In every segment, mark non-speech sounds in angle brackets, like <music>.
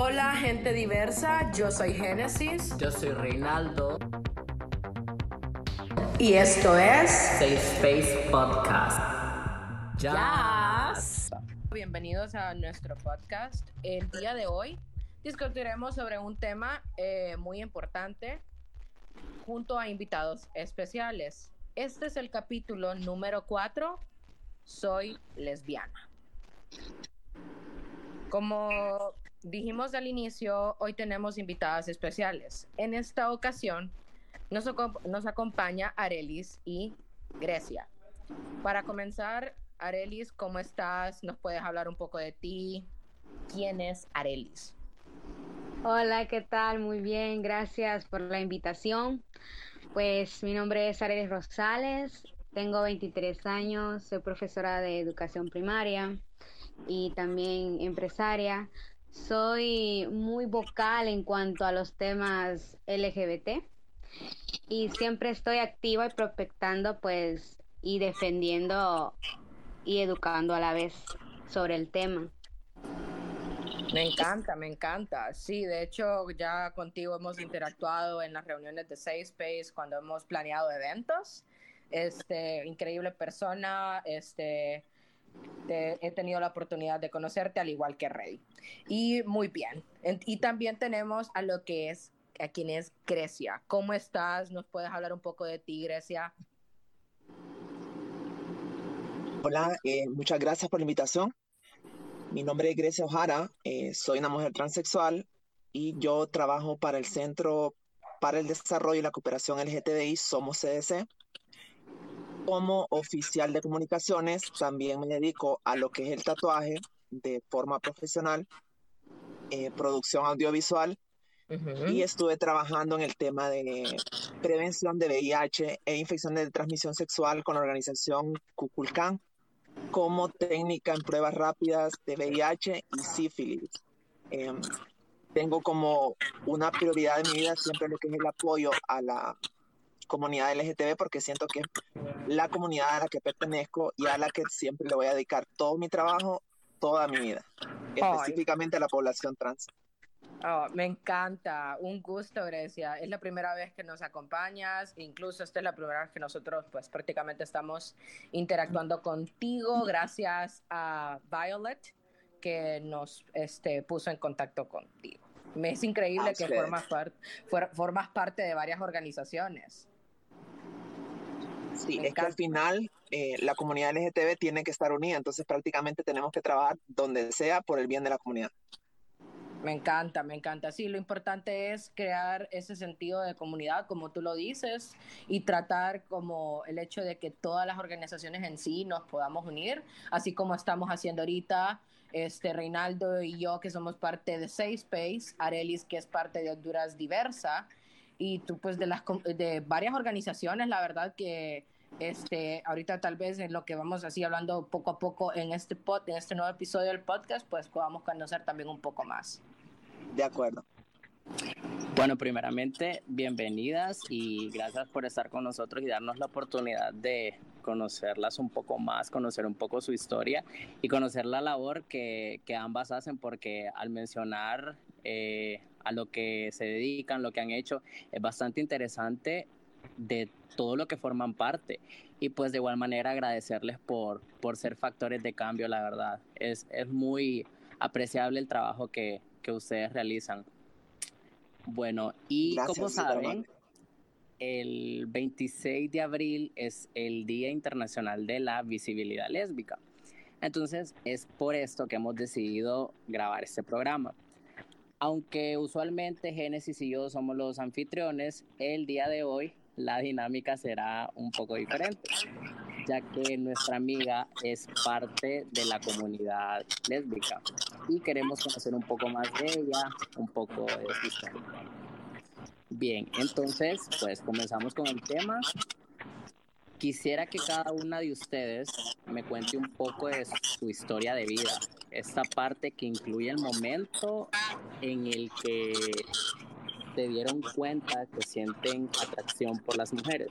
Hola gente diversa, yo soy Génesis. Yo soy Reinaldo. Y esto es Safe Space Podcast. Ya. Bienvenidos a nuestro podcast. El día de hoy discutiremos sobre un tema eh, muy importante junto a invitados especiales. Este es el capítulo número 4, Soy lesbiana. Como dijimos al inicio, hoy tenemos invitadas especiales. En esta ocasión nos, nos acompaña Arelis y Grecia. Para comenzar, Arelis, ¿cómo estás? ¿Nos puedes hablar un poco de ti? ¿Quién es Arelis? Hola, ¿qué tal? Muy bien, gracias por la invitación. Pues mi nombre es Arelis Rosales, tengo 23 años, soy profesora de educación primaria y también empresaria. Soy muy vocal en cuanto a los temas LGBT y siempre estoy activa y prospectando pues y defendiendo y educando a la vez sobre el tema. Me encanta, me encanta. Sí, de hecho ya contigo hemos interactuado en las reuniones de Safe Space cuando hemos planeado eventos. Este, increíble persona, este, he tenido la oportunidad de conocerte al igual que Rey. Y muy bien. Y también tenemos a lo que es, a quien es Grecia. ¿Cómo estás? ¿Nos puedes hablar un poco de ti, Grecia? Hola, eh, muchas gracias por la invitación. Mi nombre es Grecia Ojara, eh, soy una mujer transexual y yo trabajo para el Centro para el Desarrollo y la Cooperación LGTBI, somos CDC como oficial de comunicaciones, también me dedico a lo que es el tatuaje de forma profesional, eh, producción audiovisual, y estuve trabajando en el tema de prevención de VIH e infecciones de transmisión sexual con la organización Cuculcán como técnica en pruebas rápidas de VIH y sífilis. Em, tengo como una prioridad de mi vida siempre lo que es el apoyo a la comunidad LGTB porque siento que es la comunidad a la que pertenezco y a la que siempre le voy a dedicar todo mi trabajo, toda mi vida, específicamente a la población trans. Oh, me encanta, un gusto, Grecia. Es la primera vez que nos acompañas, incluso esta es la primera vez que nosotros pues prácticamente estamos interactuando contigo gracias a Violet que nos este, puso en contacto contigo. Me es increíble que formas, formas parte de varias organizaciones. Sí, es que al final eh, la comunidad LGTB tiene que estar unida, entonces prácticamente tenemos que trabajar donde sea por el bien de la comunidad. Me encanta, me encanta. Sí, lo importante es crear ese sentido de comunidad, como tú lo dices, y tratar como el hecho de que todas las organizaciones en sí nos podamos unir, así como estamos haciendo ahorita, este Reinaldo y yo que somos parte de Safe Space, Arelis que es parte de Honduras Diversa, y tú pues de las de varias organizaciones, la verdad que este ahorita tal vez en lo que vamos así hablando poco a poco en este pod, en este nuevo episodio del podcast, pues podamos conocer también un poco más. De acuerdo. Bueno, primeramente, bienvenidas y gracias por estar con nosotros y darnos la oportunidad de conocerlas un poco más, conocer un poco su historia y conocer la labor que, que ambas hacen, porque al mencionar eh, a lo que se dedican, lo que han hecho, es bastante interesante de todo lo que forman parte. Y pues de igual manera agradecerles por, por ser factores de cambio, la verdad. Es, es muy apreciable el trabajo que, que ustedes realizan. Bueno, y como saben, el 26 de abril es el Día Internacional de la Visibilidad Lésbica. Entonces es por esto que hemos decidido grabar este programa. Aunque usualmente Génesis y yo somos los anfitriones, el día de hoy la dinámica será un poco diferente, ya que nuestra amiga es parte de la comunidad lésbica y queremos conocer un poco más de ella, un poco de su historia. Bien, entonces, pues comenzamos con el tema. Quisiera que cada una de ustedes me cuente un poco de su historia de vida, esta parte que incluye el momento en el que se dieron cuenta que sienten atracción por las mujeres.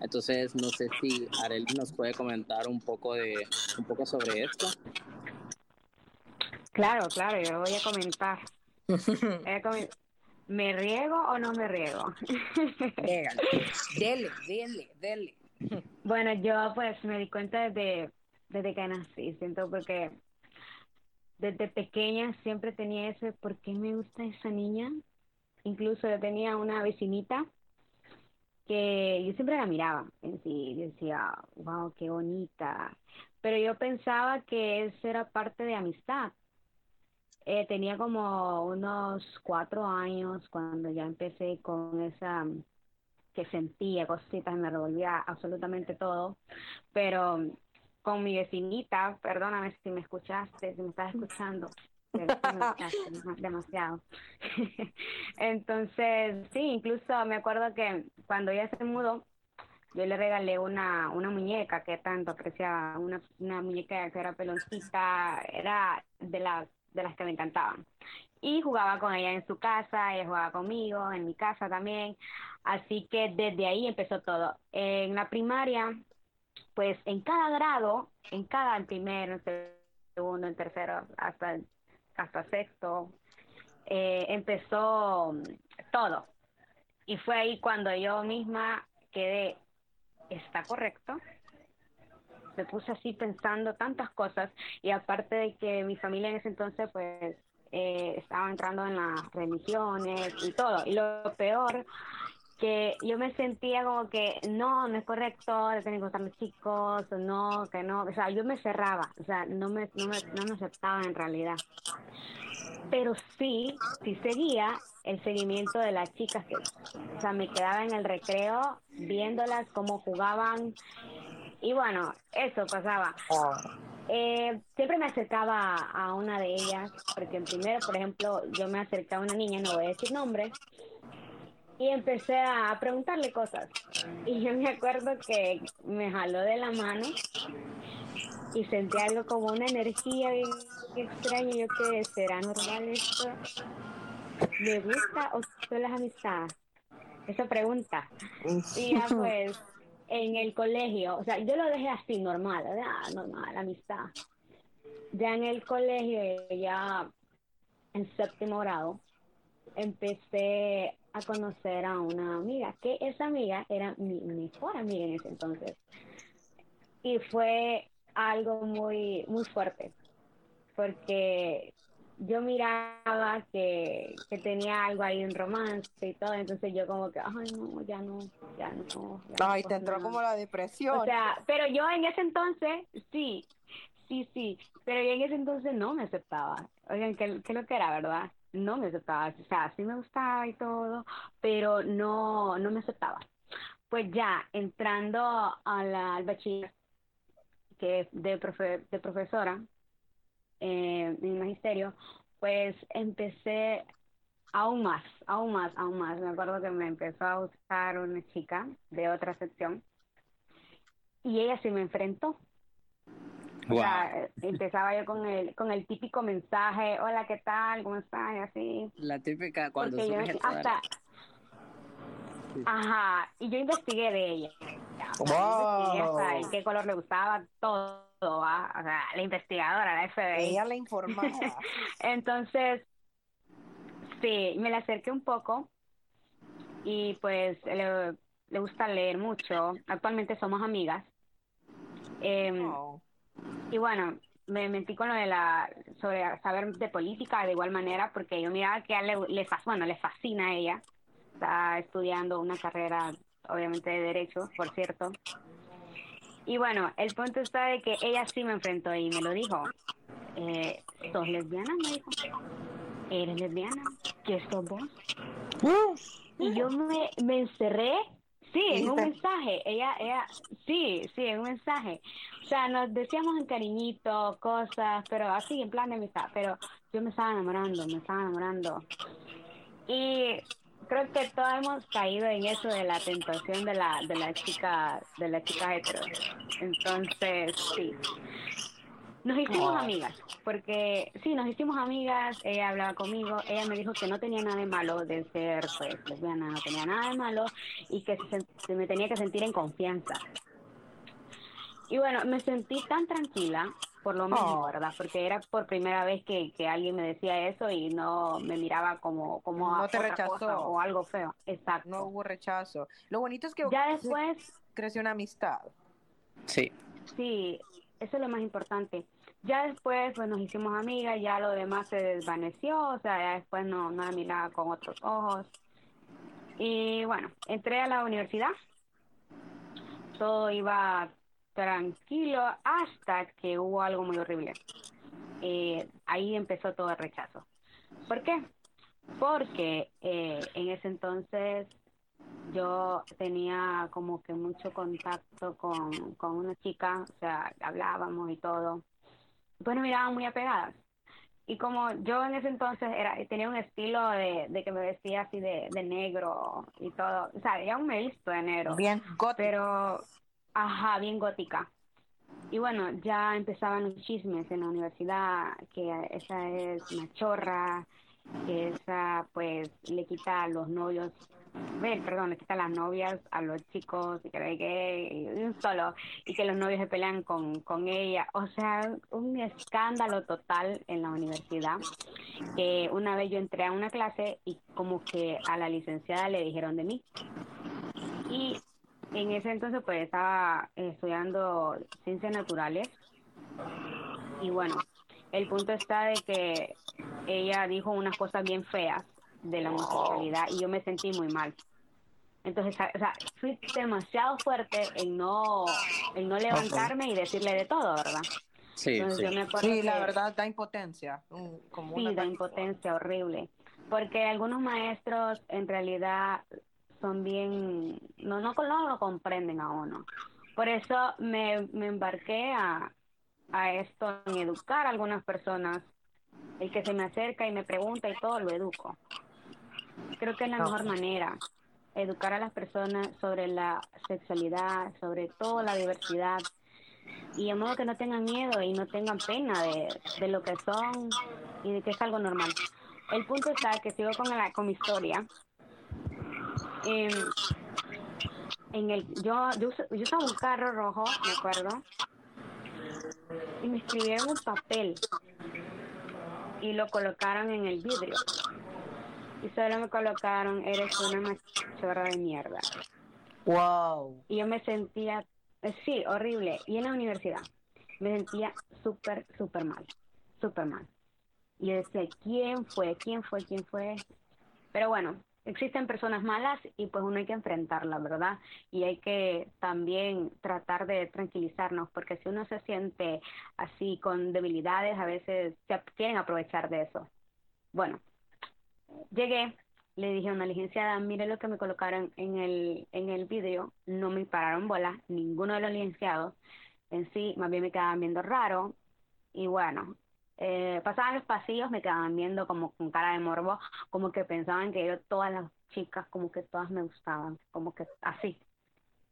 Entonces, no sé si Arely nos puede comentar un poco de un poco sobre esto. Claro, claro, yo voy a comentar. <laughs> ¿Me riego o no me riego? <laughs> dele, dele, dele. Bueno, yo pues me di cuenta desde, desde que nací, siento porque desde pequeña siempre tenía ese, ¿por qué me gusta esa niña? Incluso yo tenía una vecinita que yo siempre la miraba en sí, decía, wow, qué bonita. Pero yo pensaba que eso era parte de amistad. Eh, tenía como unos cuatro años cuando ya empecé con esa que sentía cositas, me revolvía absolutamente todo, pero con mi vecinita, perdóname si me escuchaste, si me estás escuchando, <laughs> demasiado. <laughs> Entonces, sí, incluso me acuerdo que cuando ella se mudó, yo le regalé una, una muñeca que tanto apreciaba, una, una muñeca que era peloncita, era de las, de las que me encantaban. Y jugaba con ella en su casa, ella jugaba conmigo, en mi casa también. Así que desde ahí empezó todo. En la primaria, pues en cada grado, en cada, primero, en segundo, en tercero, hasta hasta sexto, eh, empezó todo. Y fue ahí cuando yo misma quedé, ¿está correcto? Me puse así pensando tantas cosas y aparte de que mi familia en ese entonces pues eh, estaba entrando en las religiones y todo. Y lo peor que yo me sentía como que no, no es correcto, de tener que gustar los chicos, no, que no, o sea, yo me cerraba, o sea, no me, no me, no me aceptaba en realidad. Pero sí, sí seguía el seguimiento de las chicas, que, o sea, me quedaba en el recreo viéndolas cómo jugaban y bueno, eso pasaba. Eh, siempre me acercaba a una de ellas, porque primero, por ejemplo, yo me acercaba a una niña, no voy a decir nombre, y empecé a preguntarle cosas. Y yo me acuerdo que me jaló de la mano y sentí algo como una energía bien extraña. Yo que será normal esto. ¿Me gusta o son las amistades? Esa pregunta. Y ya pues en el colegio, o sea, yo lo dejé así normal, ah, normal, amistad. Ya en el colegio, ya en séptimo grado, empecé a conocer a una amiga, que esa amiga era mi mejor amiga en ese entonces. Y fue algo muy, muy fuerte, porque yo miraba que, que tenía algo ahí en romance y todo, entonces yo como que, ay no, ya no, ya no. ay, te entró como la depresión. O sea, pero yo en ese entonces, sí, sí, sí, pero yo en ese entonces no me aceptaba. Oigan, ¿qué, qué lo que era, verdad? no me aceptaba, o sea, sí me gustaba y todo, pero no, no me aceptaba. Pues ya entrando a la, al bachiller, que es de, profe, de profesora eh, en magisterio, pues empecé aún más, aún más, aún más. Me acuerdo que me empezó a gustar una chica de otra sección y ella se me enfrentó o sea, empezaba yo con el, con el típico mensaje, hola, ¿qué tal? ¿Cómo estás? Y así. La típica cuando yo, hasta, Ajá, y yo investigué de ella. Wow. Qué color le gustaba, todo, ¿va? o sea, la investigadora, la FBI. Ella la informaba. <laughs> Entonces, sí, me la acerqué un poco y pues le, le gusta leer mucho. Actualmente somos amigas. Eh, y bueno, me metí con lo de la, sobre saber de política de igual manera, porque yo miraba que a le, le, bueno, le fascina a ella. Está estudiando una carrera, obviamente, de Derecho, por cierto. Y bueno, el punto está de que ella sí me enfrentó y me lo dijo. Eh, ¿Sos lesbiana? Me dijo. ¿Eres lesbiana? ¿Qué sos vos? Y yo me, me encerré Sí, en un mensaje. Ella, ella, sí, sí, en un mensaje. O sea, nos decíamos en cariñito, cosas, pero así, en plan de amistad. Pero yo me estaba enamorando, me estaba enamorando. Y creo que todos hemos caído en eso de la tentación de la, de la chica, de la chica hetero. Entonces, sí. Nos hicimos amigas, porque sí, nos hicimos amigas, ella hablaba conmigo, ella me dijo que no tenía nada de malo de ser pues lesbiana, no tenía nada de malo y que se, me tenía que sentir en confianza. Y bueno, me sentí tan tranquila por lo mismo, oh. ¿verdad? Porque era por primera vez que, que, alguien me decía eso y no me miraba como, como no te rechazó o algo feo. Exacto. No hubo rechazo. Lo bonito es que ya después creció una amistad. Sí. Sí, eso es lo más importante. Ya después, pues nos hicimos amigas, ya lo demás se desvaneció, o sea, ya después no, no la miraba con otros ojos. Y bueno, entré a la universidad, todo iba tranquilo hasta que hubo algo muy horrible. Eh, ahí empezó todo el rechazo. ¿Por qué? Porque eh, en ese entonces yo tenía como que mucho contacto con, con una chica, o sea, hablábamos y todo. Pues nos miraban muy apegadas. Y como yo en ese entonces era tenía un estilo de, de que me vestía así de, de negro y todo, o sea, ya un me visto de negro. Bien. Pero, ajá, bien gótica. Y bueno, ya empezaban los chismes en la universidad, que esa es una chorra, que esa pues le quita a los novios perdón, le quita las novias a los chicos y que, que un solo y que los novios se pelean con, con ella. O sea, un escándalo total en la universidad. Que una vez yo entré a una clase y como que a la licenciada le dijeron de mí. Y en ese entonces pues estaba estudiando ciencias naturales y bueno, el punto está de que ella dijo unas cosas bien feas de la homosexualidad y yo me sentí muy mal. Entonces, o sea, fui demasiado fuerte en no, en no levantarme y decirle de todo, ¿verdad? Sí, sí. la verdad da impotencia. Como sí, da impotencia horrible. Porque algunos maestros en realidad son bien, no, no, no lo comprenden a uno. Por eso me, me embarqué a, a esto, en educar a algunas personas. El que se me acerca y me pregunta y todo, lo educo. Creo que es la mejor manera, educar a las personas sobre la sexualidad, sobre toda la diversidad, y de modo que no tengan miedo y no tengan pena de, de lo que son y de que es algo normal. El punto está que sigo con, la, con mi historia. Eh, en el, yo, yo, yo usaba un carro rojo, me acuerdo, y me escribieron un papel y lo colocaron en el vidrio y solo me colocaron, eres una machorra de mierda. Wow. Y yo me sentía, eh, sí, horrible. Y en la universidad me sentía súper, súper mal, súper mal. Y yo decía, ¿quién fue? ¿Quién fue? ¿Quién fue? Pero bueno, existen personas malas y pues uno hay que enfrentarla, ¿verdad? Y hay que también tratar de tranquilizarnos, porque si uno se siente así con debilidades, a veces se quieren aprovechar de eso. Bueno, Llegué, le dije a una licenciada, mire lo que me colocaron en el, en el vídeo, no me pararon bola, ninguno de los licenciados, en sí, más bien me quedaban viendo raro, y bueno, eh, pasaban los pasillos, me quedaban viendo como con cara de morbo, como que pensaban que yo, todas las chicas, como que todas me gustaban, como que así,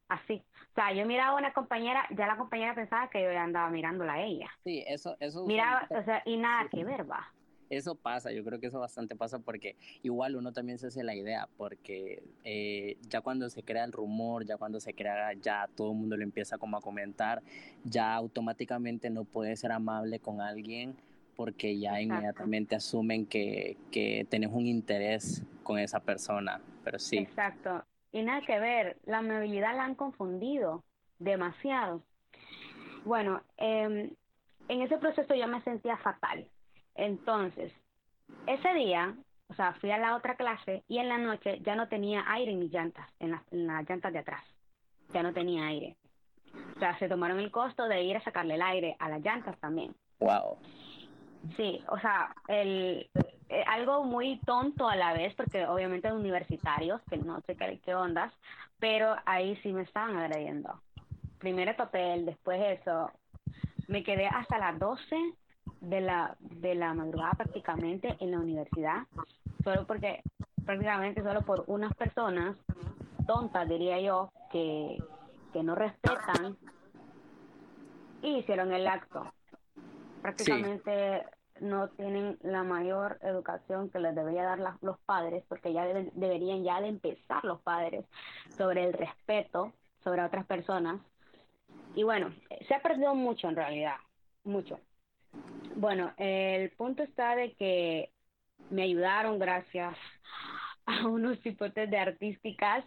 así. O sea, yo miraba a una compañera, ya la compañera pensaba que yo andaba mirándola a ella. Sí, eso, eso. Miraba, o sea, y nada que ver, va eso pasa, yo creo que eso bastante pasa porque igual uno también se hace la idea, porque eh, ya cuando se crea el rumor, ya cuando se crea, ya todo el mundo lo empieza como a comentar, ya automáticamente no puede ser amable con alguien porque ya inmediatamente asumen que, que tenés un interés con esa persona, pero sí. Exacto, y nada que ver, la amabilidad la han confundido demasiado. Bueno, em, en ese proceso yo me sentía fatal, entonces, ese día, o sea, fui a la otra clase y en la noche ya no tenía aire en mis llantas, en, las, llantas de atrás. Ya no tenía aire. O sea, se tomaron el costo de ir a sacarle el aire a las llantas también. Wow. Sí, o sea, el, eh, algo muy tonto a la vez, porque obviamente universitarios, que no sé qué, ondas, pero ahí sí me estaban agrediendo. Primero papel, después eso. Me quedé hasta las 12 de la, de la madrugada prácticamente en la universidad, solo porque prácticamente solo por unas personas tontas, diría yo, que, que no respetan y hicieron el acto. Prácticamente no tienen la mayor educación que les debería dar los padres, porque ya deberían ya de empezar los padres sobre el respeto sobre otras personas. Y bueno, se ha perdido mucho en realidad mucho. Bueno, el punto está de que me ayudaron gracias a unos hipotes de artísticas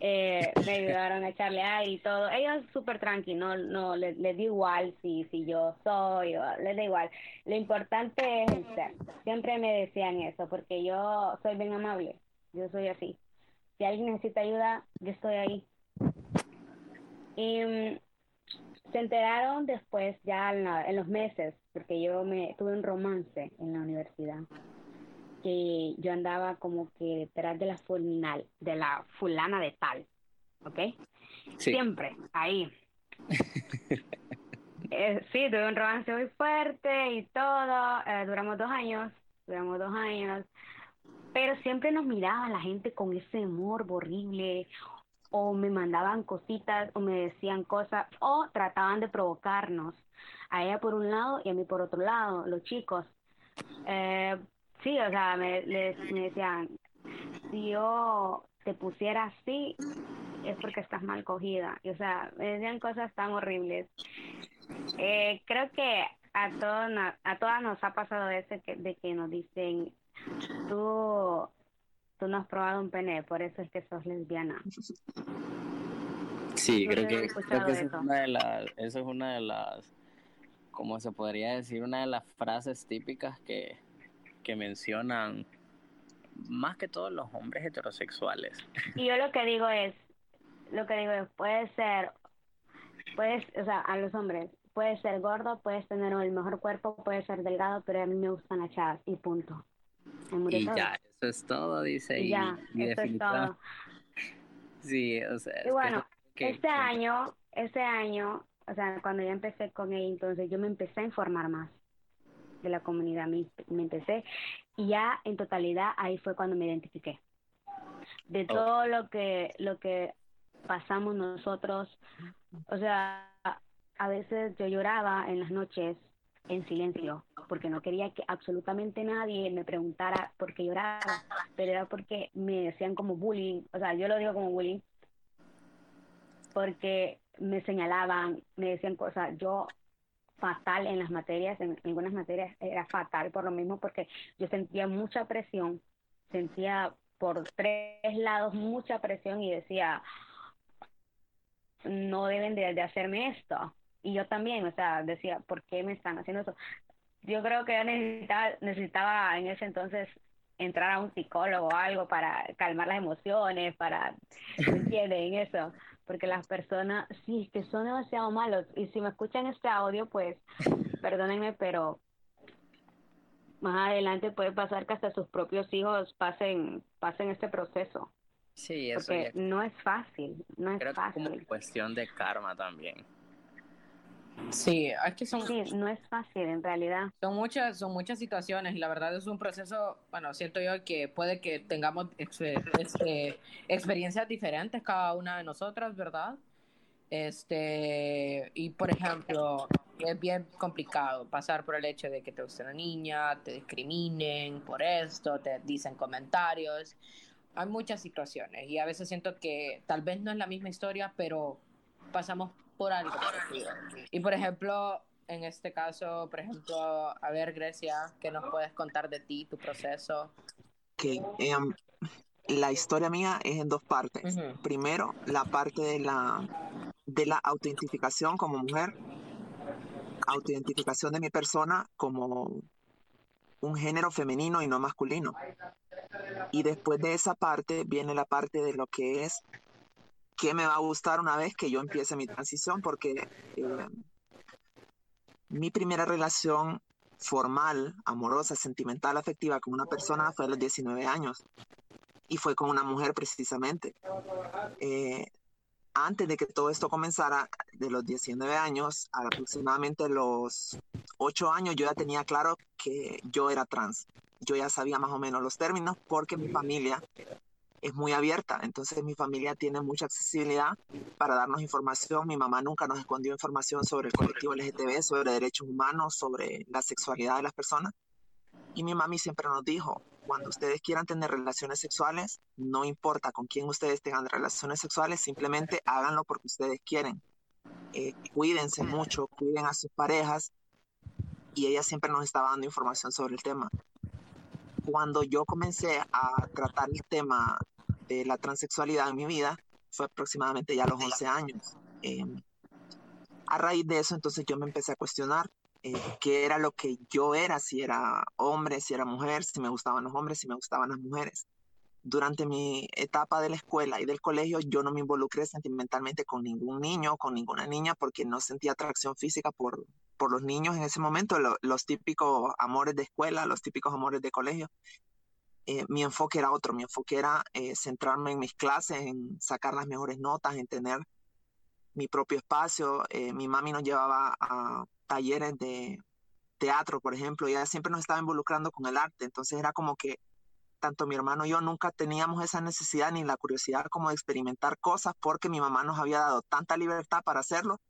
eh, <laughs> me ayudaron a echarle aire y todo. Ellos súper tranqui, no, no, les, les da igual si, si yo soy, o, les da igual. Lo importante es el ser. Siempre me decían eso, porque yo soy bien amable, yo soy así. Si alguien necesita ayuda, yo estoy ahí. Y mm, se enteraron después, ya en, en los meses, porque yo me tuve un romance en la universidad que yo andaba como que detrás de la fulminal, de la fulana de tal, ¿ok? Siempre, ahí. <laughs> Eh, sí, tuve un romance muy fuerte y todo, eh, duramos dos años, duramos dos años, pero siempre nos miraba la gente con ese humor horrible, o me mandaban cositas, o me decían cosas, o trataban de provocarnos, a ella por un lado y a mí por otro lado, los chicos. Eh, Sí, o sea, me, les, me decían, si yo te pusiera así, es porque estás mal cogida. Y, o sea, me decían cosas tan horribles. Eh, creo que a, todos, a todas nos ha pasado eso que, de que nos dicen, tú, tú no has probado un pene, por eso es que sos lesbiana. Sí, creo que, creo que eso, es una de las, eso es una de las, como se podría decir, una de las frases típicas que, que mencionan más que todos los hombres heterosexuales. Y yo lo que digo es, lo que digo es, puede ser, puedes, o sea, a los hombres, puedes ser gordo, puedes tener el mejor cuerpo, puedes ser delgado, pero a mí me gustan las chavas y punto. Y ya, eso es todo, dice. Y, ya, eso es todo. <laughs> Sí, o sea. Y bueno, este año, este año, o sea, cuando ya empecé con él, entonces yo me empecé a informar más de la comunidad me, empecé y ya en totalidad ahí fue cuando me identifiqué. De todo lo que lo que pasamos nosotros o sea a veces yo lloraba en las noches en silencio porque no quería que absolutamente nadie me preguntara por qué lloraba pero era porque me decían como bullying o sea yo lo digo como bullying porque me señalaban me decían cosas yo fatal en las materias, en algunas materias era fatal por lo mismo porque yo sentía mucha presión, sentía por tres lados mucha presión y decía, no deben de, hacerme esto. Y yo también, o sea, decía, ¿por qué me están haciendo eso? Yo creo que necesitaba, necesitaba en ese entonces entrar a un psicólogo o algo para calmar las emociones, para, ¿entienden? Eso porque las personas sí que son demasiado malos y si me escuchan este audio pues <laughs> perdónenme pero más adelante puede pasar que hasta sus propios hijos pasen pasen este proceso. Sí eso porque no es fácil no es creo fácil que como cuestión de karma también Sí, es que son... no es fácil en realidad. Son muchas, son muchas situaciones y la verdad es un proceso, bueno, siento yo que puede que tengamos este, experiencias diferentes cada una de nosotras, ¿verdad? Este, y por ejemplo, es bien complicado pasar por el hecho de que te guste una niña, te discriminen por esto, te dicen comentarios. Hay muchas situaciones y a veces siento que tal vez no es la misma historia, pero pasamos por algo Y por ejemplo, en este caso, por ejemplo, a ver, Grecia, ¿qué nos puedes contar de ti, tu proceso? Que em, la historia mía es en dos partes. Primero, la parte de la, de la autoidentificación como mujer, autoidentificación de mi persona como un género femenino y no masculino. Y después de esa parte viene la parte de lo que es qué me va a gustar una vez que yo empiece mi transición, porque eh, mi primera relación formal, amorosa, sentimental, afectiva con una persona fue a los 19 años y fue con una mujer precisamente. Eh, antes de que todo esto comenzara, de los 19 años, a aproximadamente los 8 años, yo ya tenía claro que yo era trans. Yo ya sabía más o menos los términos porque mi familia es muy abierta, entonces mi familia tiene mucha accesibilidad para darnos información. Mi mamá nunca nos escondió información sobre el colectivo LGTB, sobre derechos humanos, sobre la sexualidad de las personas. Y mi mami siempre nos dijo, cuando ustedes quieran tener relaciones sexuales, no importa con quién ustedes tengan relaciones sexuales, simplemente háganlo porque ustedes quieren. Eh, cuídense mucho, cuiden a sus parejas y ella siempre nos estaba dando información sobre el tema. Cuando yo comencé a tratar el tema de la transexualidad en mi vida, fue aproximadamente ya a los 11 años. Em, a raíz de eso, entonces yo me empecé a cuestionar eh, qué era lo que yo era, si era hombre, si era mujer, si me gustaban los hombres, si me gustaban las mujeres. Durante mi etapa de la escuela y del colegio, yo no me involucré sentimentalmente con ningún niño, con ninguna niña, porque no sentía atracción física por, por los niños en ese momento, los típicos amores de escuela, los típicos amores de colegio. Eh, mi enfoque era otro, mi enfoque era eh, centrarme en mis clases, en sacar las mejores notas, en tener mi propio espacio. Eh, mi mami nos llevaba a talleres de teatro, por ejemplo, y ella siempre nos estaba involucrando con el arte, entonces era como que tanto mi hermano y yo nunca teníamos esa necesidad ni la curiosidad como de experimentar cosas porque mi mamá nos había dado tanta libertad para hacerlo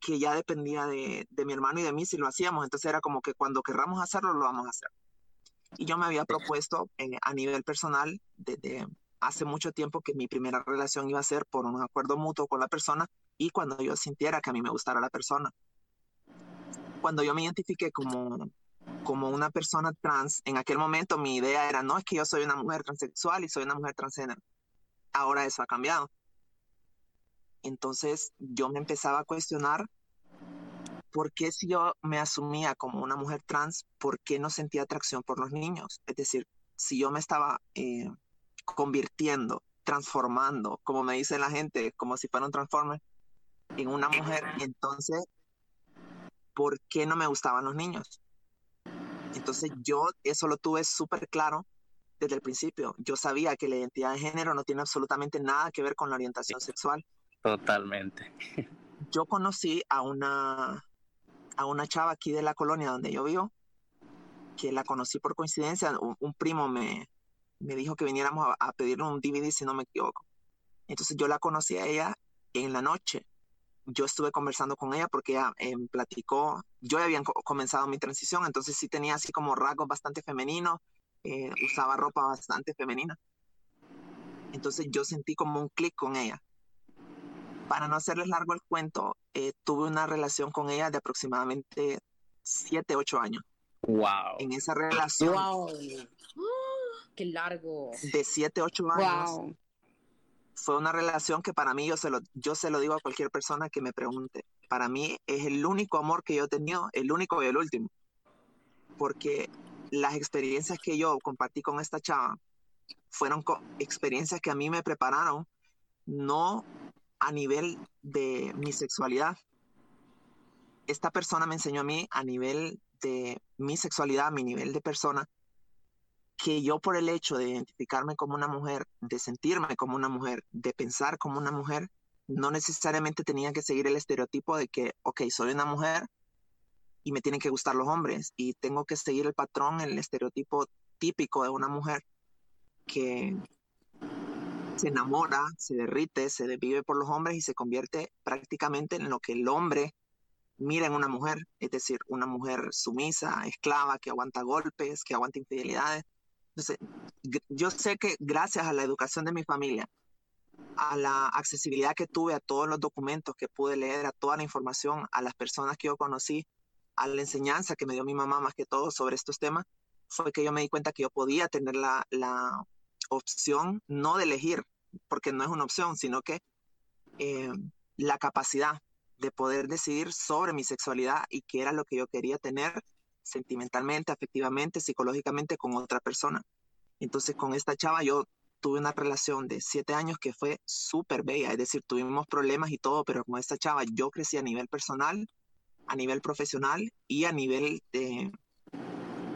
que ya dependía de, de mi hermano y de mí si lo hacíamos, entonces era como que cuando querramos hacerlo, lo vamos a hacer. Y yo me había propuesto eh, a nivel personal desde hace mucho tiempo que mi primera relación iba a ser por un acuerdo mutuo con la persona y cuando yo sintiera que a mí me gustara la persona. Cuando yo me identifiqué como, como una persona trans, en aquel momento mi idea era, no es que yo soy una mujer transexual y soy una mujer transgénero. Ahora eso ha cambiado. Entonces yo me empezaba a cuestionar ¿por qué si yo me asumía como una mujer trans, por qué no sentía atracción por los niños? Es decir, si yo me estaba eh, convirtiendo, transformando, como me dice la gente, como si fuera un transformer, en una mujer, entonces, ¿por qué no me gustaban los niños? Entonces yo eso lo tuve súper claro desde el principio. Yo sabía que la identidad de género no tiene absolutamente nada que ver con la orientación sexual. Totalmente. Yo conocí a una a una chava aquí de la colonia donde yo vivo, que la conocí por coincidencia. Un, primo me, me dijo que viniéramos a, pedirle un DVD, si no me equivoco. Entonces yo la conocí a ella en la noche. Yo estuve conversando con ella porque ella em, platicó, yo ya había comenzado mi transición, entonces sí tenía así como rasgos bastante femeninos, eh, usaba ropa bastante femenina. Entonces yo sentí como un clic con ella para no hacerles largo el cuento, eh, tuve una relación con ella de aproximadamente 7, 8 años. Wow. En esa relación. Wow. ¡Qué largo! De 7, 8 años. Wow. Fue una relación que para mí, yo se, lo, yo se lo digo a cualquier persona que me pregunte, para mí es el único amor que yo he tenido, el único y el último. Porque las experiencias que yo compartí con esta chava fueron experiencias que a mí me prepararon no a nivel de mi sexualidad. Esta persona me enseñó a mí a nivel de mi sexualidad, a mi nivel de persona, que yo por el hecho de identificarme como una mujer, de sentirme como una mujer, de pensar como una mujer, no necesariamente tenía que seguir el estereotipo de que, ok, soy una mujer y me tienen que gustar los hombres y tengo que seguir el patrón, el estereotipo típico de una mujer que se enamora, se derrite, se vive por los hombres y se convierte prácticamente en lo que el hombre mira en una mujer, es decir, una mujer sumisa, esclava, que aguanta golpes, que aguanta infidelidades. Entonces, yo sé que gracias a la educación de mi familia, a la accesibilidad que tuve a todos los documentos que pude leer, a toda la información, a las personas que yo conocí, a la enseñanza que me dio mi mamá más que todo sobre estos temas, fue que yo me di cuenta que yo podía tener la opción no de elegir, porque no es una opción, sino que eh, la capacidad de poder decidir sobre mi sexualidad y qué era lo que yo quería tener sentimentalmente, afectivamente, psicológicamente con otra persona. Entonces con esta chava yo tuve una relación de siete años que fue súper bella, es decir, tuvimos problemas y todo, pero con esta chava yo crecí a nivel personal, a nivel profesional y a nivel de,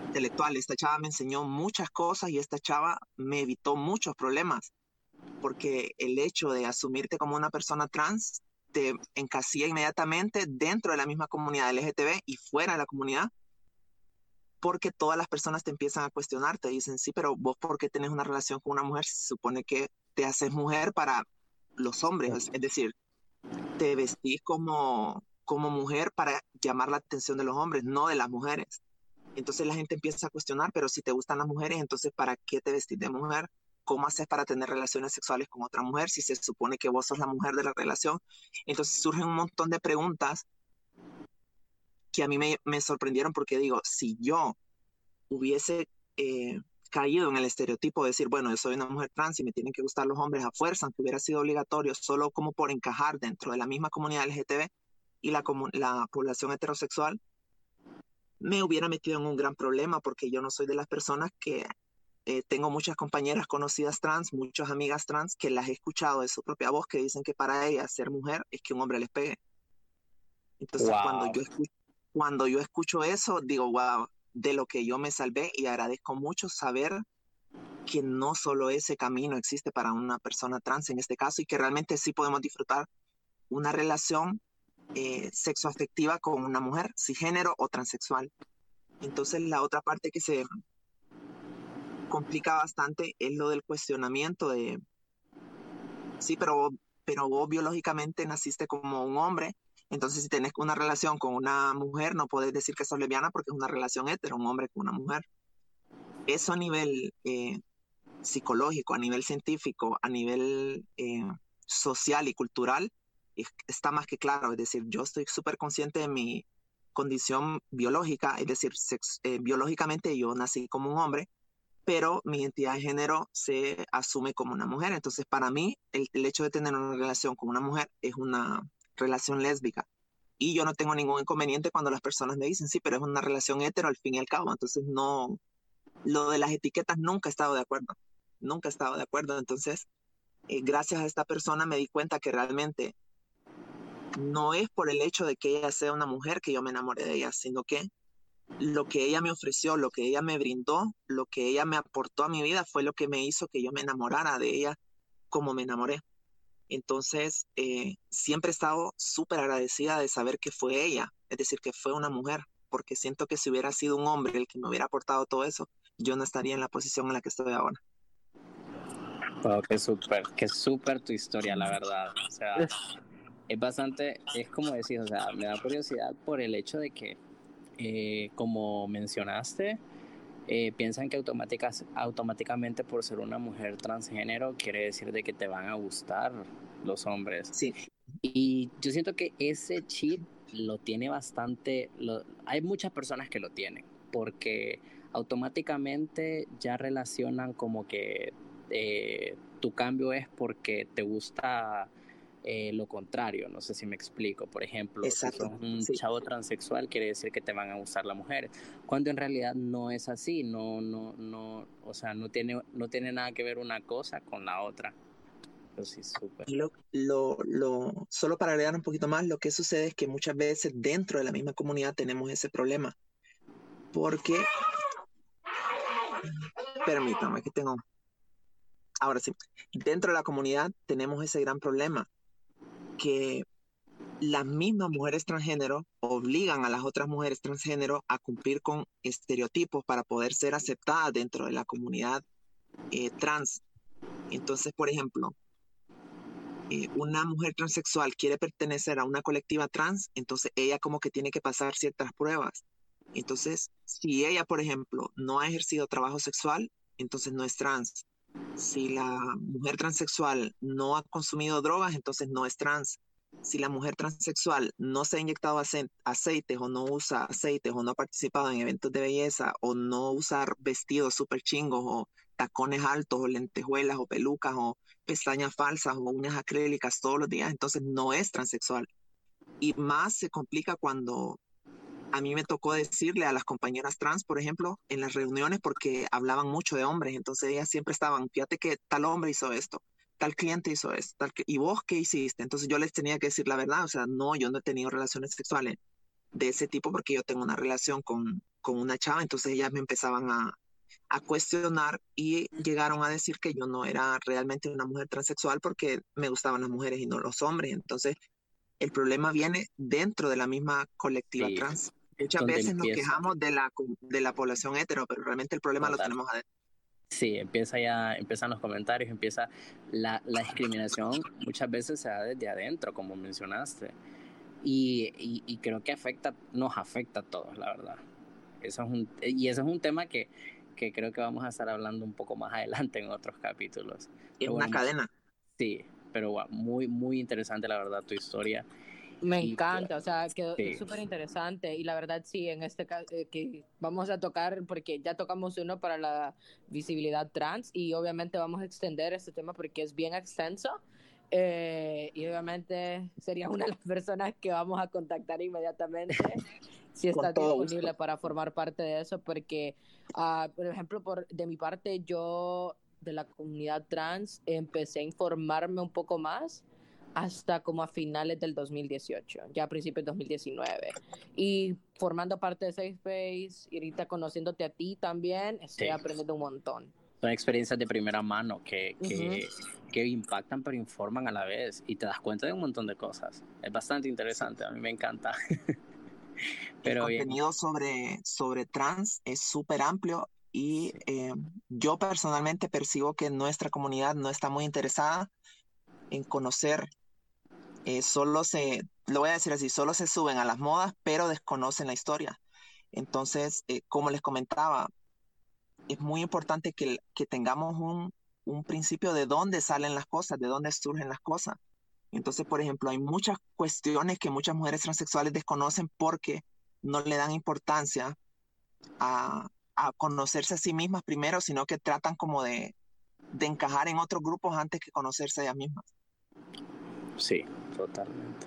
intelectual. Esta chava me enseñó muchas cosas y esta chava me evitó muchos problemas, porque el hecho de asumirte como una persona trans te encasilla inmediatamente dentro de la misma comunidad LGTB y fuera de la comunidad, porque todas las personas te empiezan a cuestionar, te dicen, sí, pero vos por qué tenés una relación con una mujer, se supone que te haces mujer para los hombres, es decir, te vestís como, como mujer para llamar la atención de los hombres, no de las mujeres. Entonces la gente empieza a cuestionar, pero si te gustan las mujeres, entonces ¿para qué te vestís de mujer? ¿Cómo haces para tener relaciones sexuales con otra mujer si se supone que vos sos la mujer de la relación? Entonces surgen un montón de preguntas que a mí me, sorprendieron porque digo, si yo hubiese eh, caído en el estereotipo de decir, bueno, yo soy una mujer trans y me tienen que gustar los hombres a fuerza, aunque hubiera sido obligatorio solo como por encajar dentro de la misma comunidad LGTB y la población heterosexual, me hubiera metido en un gran problema porque yo no soy de las personas que eh, tengo muchas compañeras conocidas trans, muchas amigas trans que las he escuchado de su propia voz que dicen que para ellas ser mujer es que un hombre les pegue. Entonces cuando, yo escucho, cuando yo escucho eso, digo, wow, de lo que yo me salvé y agradezco mucho saber que no solo ese camino existe para una persona trans en este caso y que realmente sí podemos disfrutar una relación eh, sexoafectiva con una mujer, género o transexual. Entonces la otra parte que se complica bastante es lo del cuestionamiento de, sí, pero, pero vos biológicamente naciste como un hombre, entonces si tenés una relación con una mujer no podés decir que sos lesbiana porque es una relación hetero, un hombre con una mujer. Eso a nivel eh, psicológico, a nivel científico, a nivel eh, social y cultural, está más que claro. Es decir, yo estoy súper consciente de mi condición biológica, es decir, eh, biológicamente yo nací como un hombre, pero mi identidad de género se asume como una mujer. Entonces, para mí, el, hecho de tener una relación con una mujer es una relación lésbica. Y yo no tengo ningún inconveniente cuando las personas me dicen, sí, pero es una relación hetero al fin y al cabo. Entonces, no, lo de las etiquetas nunca he estado de acuerdo. Nunca he estado de acuerdo. Entonces, eh, gracias a esta persona me di cuenta que realmente no es por el hecho de que ella sea una mujer que yo me enamoré de ella, sino que lo que ella me ofreció, lo que ella me brindó, lo que ella me aportó a mi vida fue lo que me hizo que yo me enamorara de ella como me enamoré. Entonces, eh, siempre he estado súper agradecida de saber que fue ella, es decir, que fue una mujer, porque siento que si hubiera sido un hombre el que me hubiera aportado todo eso, yo no estaría en la posición en la que estoy ahora. Wow, qué súper, qué súper tu historia, la verdad. O sea, <laughs> es bastante, es como decir, o sea, me da curiosidad por el hecho de que, eh, como mencionaste, eh, piensan que automáticas, automáticamente por ser una mujer transgénero quiere decir de que te van a gustar los hombres. Sí. Y yo siento que ese chip lo tiene bastante, lo, hay muchas personas que lo tienen, porque automáticamente ya relacionan como que eh, tu cambio es porque te gusta eh, lo contrario, no sé si me explico. Por ejemplo, si sos un chavo transexual, quiere decir que te van a gustar las mujeres, cuando en realidad no es así, no, no, no, o sea, no tiene, no tiene nada que ver una cosa con la otra. Sí, lo, lo, lo, solo para agregar un poquito más, lo que sucede es que muchas veces dentro de la misma comunidad tenemos ese problema. Porque, permítame que tengo, ahora sí, dentro de la comunidad tenemos ese gran problema que las mismas mujeres transgénero obligan a las otras mujeres transgénero a cumplir con estereotipos para poder ser aceptadas dentro de la comunidad eh, trans. Entonces, por ejemplo, eh, una mujer transexual quiere pertenecer a una colectiva trans, entonces ella como que tiene que pasar ciertas pruebas. Entonces, si ella, por ejemplo, no ha ejercido trabajo sexual, entonces no es trans si la mujer transexual no ha consumido drogas, entonces no es trans. Si la mujer transexual no se ha inyectado aceites o no usa aceites o no ha participado en eventos de belleza o no usa vestidos súper chingos o tacones altos o lentejuelas o pelucas o pestañas falsas o uñas acrílicas todos los días, entonces no es transexual. Y más se complica cuando a mí me tocó decirle a las compañeras trans, por ejemplo, en las reuniones, porque hablaban mucho de hombres, entonces ellas siempre estaban, fíjate que tal hombre hizo esto, tal cliente hizo esto, tal y vos qué hiciste. Entonces yo les tenía que decir la verdad, o sea, no, yo no he tenido relaciones sexuales de ese tipo porque yo tengo una relación con, con una chava, entonces ellas me empezaban a, a cuestionar y llegaron a decir que yo no era realmente una mujer transexual porque me gustaban las mujeres y no los hombres. Entonces, el problema viene dentro de la misma colectiva trans. Muchas veces nos quejamos de la, de la población hetero, pero realmente el problema lo tenemos adentro. Sí, empieza ya, empiezan los comentarios, empieza la, la discriminación, muchas veces se da desde adentro, como mencionaste. Y, y, creo que afecta, nos afecta a todos, la verdad. Eso es un, y eso es un tema que, que creo que vamos a estar hablando un poco más adelante en otros capítulos. Es una cadena. Sí, pero muy, muy interesante la verdad tu historia. Me encanta, o sea, quedó súper interesante y la verdad sí, en este caso eh, que vamos a tocar, porque ya tocamos uno para la visibilidad trans y obviamente vamos a extender este tema porque es bien extenso eh, y obviamente sería una de las personas que vamos a contactar inmediatamente <laughs> si está disponible para formar parte de eso, porque, uh, por ejemplo, por, de mi parte, yo de la comunidad trans empecé a informarme un poco más hasta como a finales del 2018, ya a principios del 2019. Y formando parte de Safe Space y ahorita conociéndote a ti también, estoy aprendiendo un montón. Son experiencias de primera mano que, que, que, impactan pero informan a la vez y te das cuenta de un montón de cosas. Es bastante interesante, a mí me encanta. <laughs> pero El contenido sobre, sobre trans es súper amplio y eh, yo personalmente percibo que nuestra comunidad no está muy interesada en conocer eh, solo se, lo voy a decir así, solo se suben a las modas, pero desconocen la historia. Entonces, eh, como les comentaba, es muy importante que, que tengamos un, un, principio de dónde salen las cosas, de dónde surgen las cosas. Entonces, por ejemplo, hay muchas cuestiones que muchas mujeres transexuales desconocen porque no le dan importancia a, a conocerse a sí mismas primero, sino que tratan como de, de encajar en otros grupos antes que conocerse a ellas mismas. Sí, totalmente.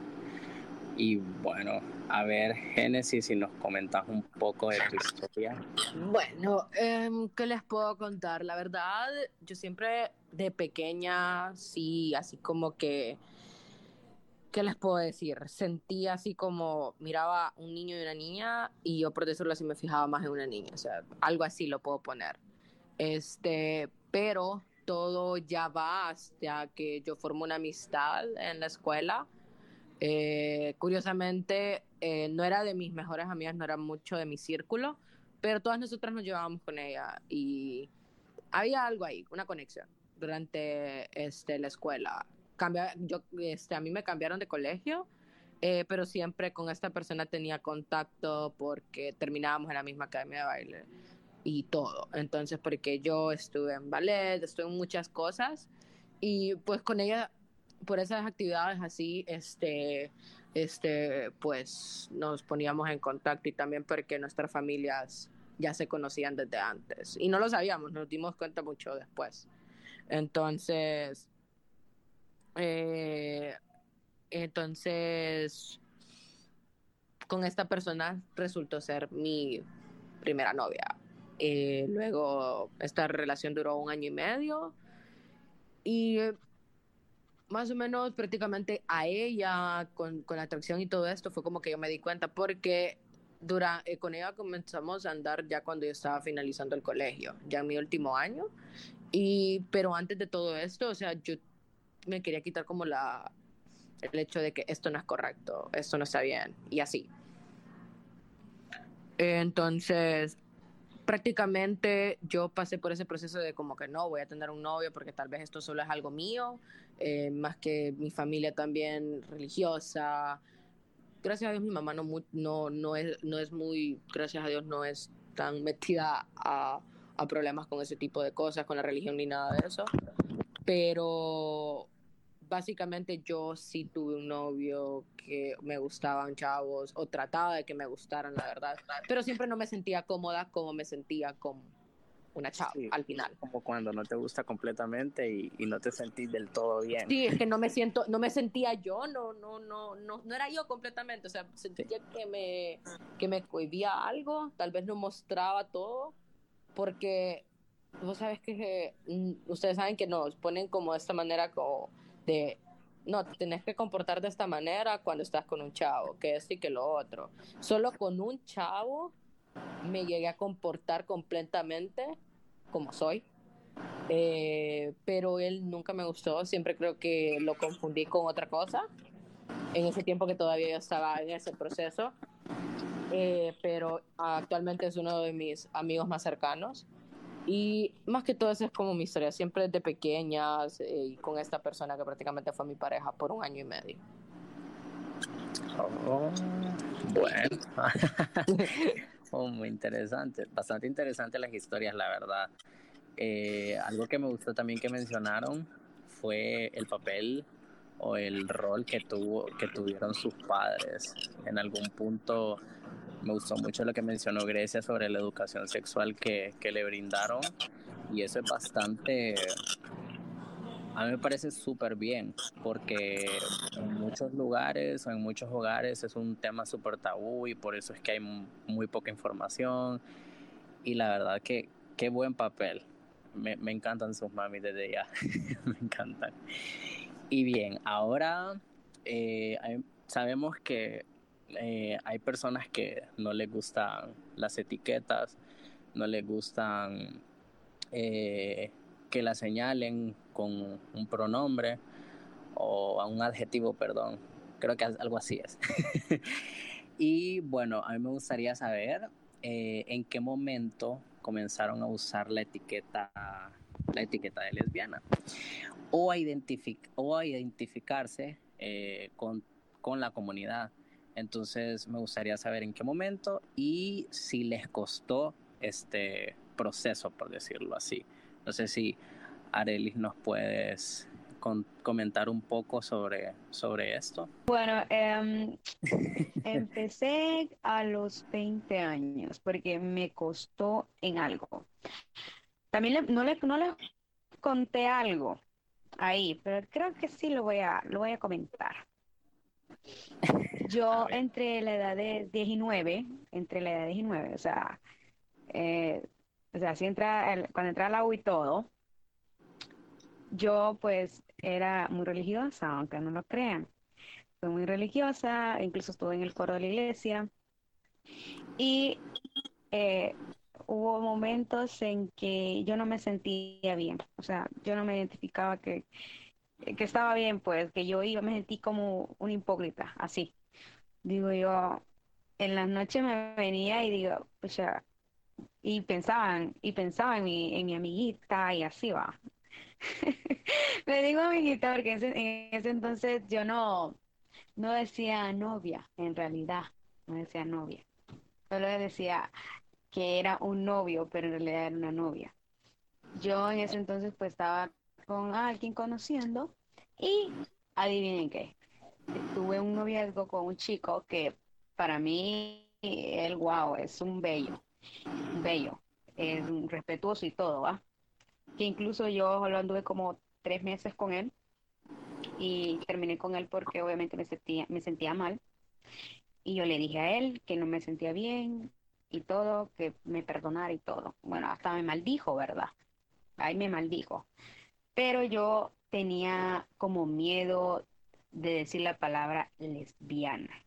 Y bueno, a ver, Génesis, si nos comentas un poco de tu historia. Bueno, em, ¿qué les puedo contar? La verdad, yo siempre de pequeña, sí, así como que, ¿qué les puedo decir? Sentía así como, miraba un niño y una niña y yo por decirlo así me fijaba más en una niña, o sea, algo así lo puedo poner. Este, pero todo ya va hasta que yo formo una amistad en la escuela. Eh, curiosamente, eh, no era de mis mejores amigas, no era mucho de mi círculo, pero todas nosotras nos llevábamos con ella y había algo ahí, una conexión durante este, la escuela. Cambia, yo, este, a mí me cambiaron de colegio, eh, pero siempre con esta persona tenía contacto porque terminábamos en la misma academia de baile y todo. Entonces, porque yo estuve en ballet, estuve en muchas cosas y pues con ella, por esas actividades así, este, este, pues nos poníamos en contacto y también porque nuestras familias ya se conocían desde antes y no lo sabíamos, nos dimos cuenta mucho después. Entonces, eh, entonces, con esta persona resultó ser mi primera novia. Eh, luego esta relación duró un año y medio y más o menos prácticamente a ella con, con, la atracción y todo esto fue como que yo me di cuenta porque dura, eh, con ella comenzamos a andar ya cuando yo estaba finalizando el colegio, ya en mi último año. Y, pero antes de todo esto, o sea, yo me quería quitar como la, el hecho de que esto no es correcto, esto no está bien, y así. Entonces, prácticamente yo pasé por ese proceso de como que no, voy a tener un novio porque tal vez esto solo es algo mío, eh, más que mi familia también religiosa. Gracias a Dios mi mamá no, no, no, es, no es muy, gracias a Dios no es tan metida a, a problemas con ese tipo de cosas, con la religión ni nada de eso. Pero básicamente yo sí tuve un novio que me gustaban chavos o trataba de que me gustaran, la verdad, pero siempre no me sentía cómoda como me sentía como una chava al final. Como cuando no te gusta completamente y, y, no te sentís del todo bien. Sí, es que no me siento, no me sentía yo, no, no, no, no, no era yo completamente, o sea, sentía que me, que me cohibía algo, tal vez no mostraba todo, porque vos sabes que, mm, ustedes saben que nos ponen como de esta manera como no, te tenés que comportar de esta manera cuando estás con un chavo, que es y que lo otro. Solo con un chavo me llegué a comportar completamente como soy. Eh, pero él nunca me gustó, siempre creo que lo confundí con otra cosa. En ese tiempo que todavía estaba en ese proceso. Eh, pero actualmente es uno de mis amigos más cercanos. Y más que todo eso es como mi historia, siempre desde pequeñas eh, y con esta persona que prácticamente fue mi pareja por un año y medio. Oh, bueno, <laughs> oh, muy interesante, bastante interesante las historias, la verdad. Eh, algo que me gustó también que mencionaron fue el papel o el rol que tuvo que tuvieron sus padres. En algún punto me gustó mucho lo que mencionó Grecia sobre la educación sexual que, que le brindaron y eso es bastante a mí me parece súper bien porque en muchos lugares o en muchos hogares es un tema súper tabú y por eso es que hay muy poca información y la verdad que qué buen papel. Me, me encantan sus mami desde ya, <laughs> me encantan. Y bien, ahora eh, sabemos que eh, hay personas que no les gustan las etiquetas, no les gustan eh, que la señalen con un pronombre o a un adjetivo, perdón. Creo que algo así es. <laughs> y bueno, a mí me gustaría saber eh, en qué momento comenzaron a usar la etiqueta, la etiqueta de lesbiana o a, identificarse con la comunidad. Entonces me gustaría saber en qué momento y si les costó este proceso, por decirlo así. No sé si Arelis nos puedes comentar un poco sobre, sobre esto. Bueno, em, <laughs> empecé a los 20 años porque me costó en algo. También no, le, no les conté algo ahí, pero creo que sí lo voy a, lo voy a comentar. Yo <laughs> entre la edad de 19, entre la edad de 19, o sea, eh, o sea, si entra, cuando entra la U y todo, yo pues era muy religiosa, aunque no lo crean. Fui muy religiosa, incluso estuve en el coro de la iglesia. Y eh, hubo momentos en que yo no me sentía bien, o sea, yo no me identificaba que, que estaba bien, pues, que yo iba, me sentí como un hipócrita, así. Digo yo, en las noches me venía y digo, o sea, y pensaban, y pensaba en mi, en mi amiguita y así va. <laughs> Me digo amiguita porque en ese, entonces yo no, no decía novia, en realidad, no decía novia. Solo decía que era un novio, pero en realidad era una novia. Yo en ese entonces pues estaba con alguien conociendo y adivinen qué, tuve un noviazgo con un chico que para mí, el wow, es un bello bello, es respetuoso y todo, ¿va? Que incluso yo lo anduve como tres meses con él y terminé con él porque obviamente me sentía, me sentía mal. Y yo le dije a él que no me sentía bien y todo, que me perdonara y todo. Bueno, hasta me maldijo, ¿verdad? Ahí me maldijo. Pero yo tenía como miedo de decir la palabra lesbiana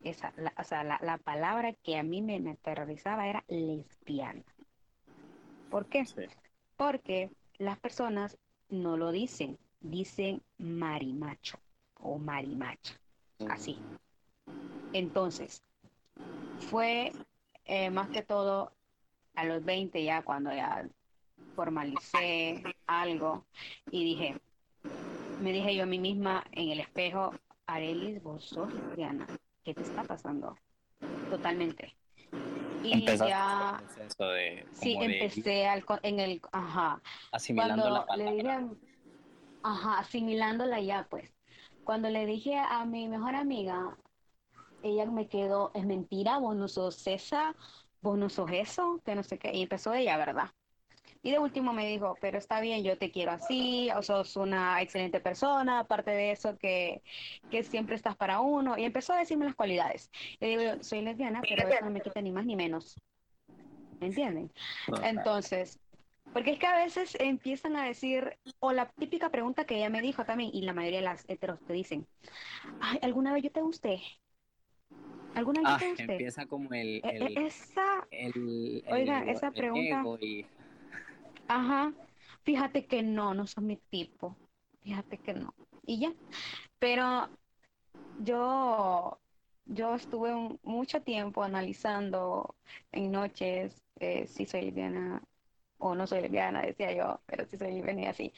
esa, la, o sea, la, palabra que a mí me, aterrorizaba era lesbiana. ¿Por qué? Porque las personas no lo dicen, dicen marimacho o marimacha, así. Entonces, fue eh, más que todo a los 20 ya cuando ya formalicé algo y dije, me dije yo a mí misma en el espejo, Arelis, vos sos lesbiana. ¿qué te está pasando? Totalmente. Y ya... De, sí, empecé en el, ajá. Asimilando la palabra. Le ajá, asimilándola ya, pues. Cuando le dije a mi mejor amiga, ella me quedó, es mentira, vos no sos esa, vos no sos eso, que no sé qué. Y empezó ella, ¿verdad? Y de último me dijo, pero está bien, yo te quiero así, o sos una excelente persona, aparte de eso que, que siempre estás para uno. Y empezó a decirme las cualidades. Le digo, soy lesbiana, pero eso no me quita ni más ni menos. ¿Me entienden? Entonces, porque es que a veces empiezan a decir, o la típica pregunta que ella me dijo también, y la mayoría de las heteros te dicen, Ay, ¿alguna vez yo te gusté? ¿Alguna vez ah, te gusté? Empieza como el... E, e, esa, oiga, esa pregunta... Ajá, fíjate que no, no son mi tipo, fíjate que no. Y ya, pero yo, yo estuve mucho tiempo analizando en noches eh, si soy lesbiana o no soy lesbiana, decía yo, pero si soy lesbiana y así.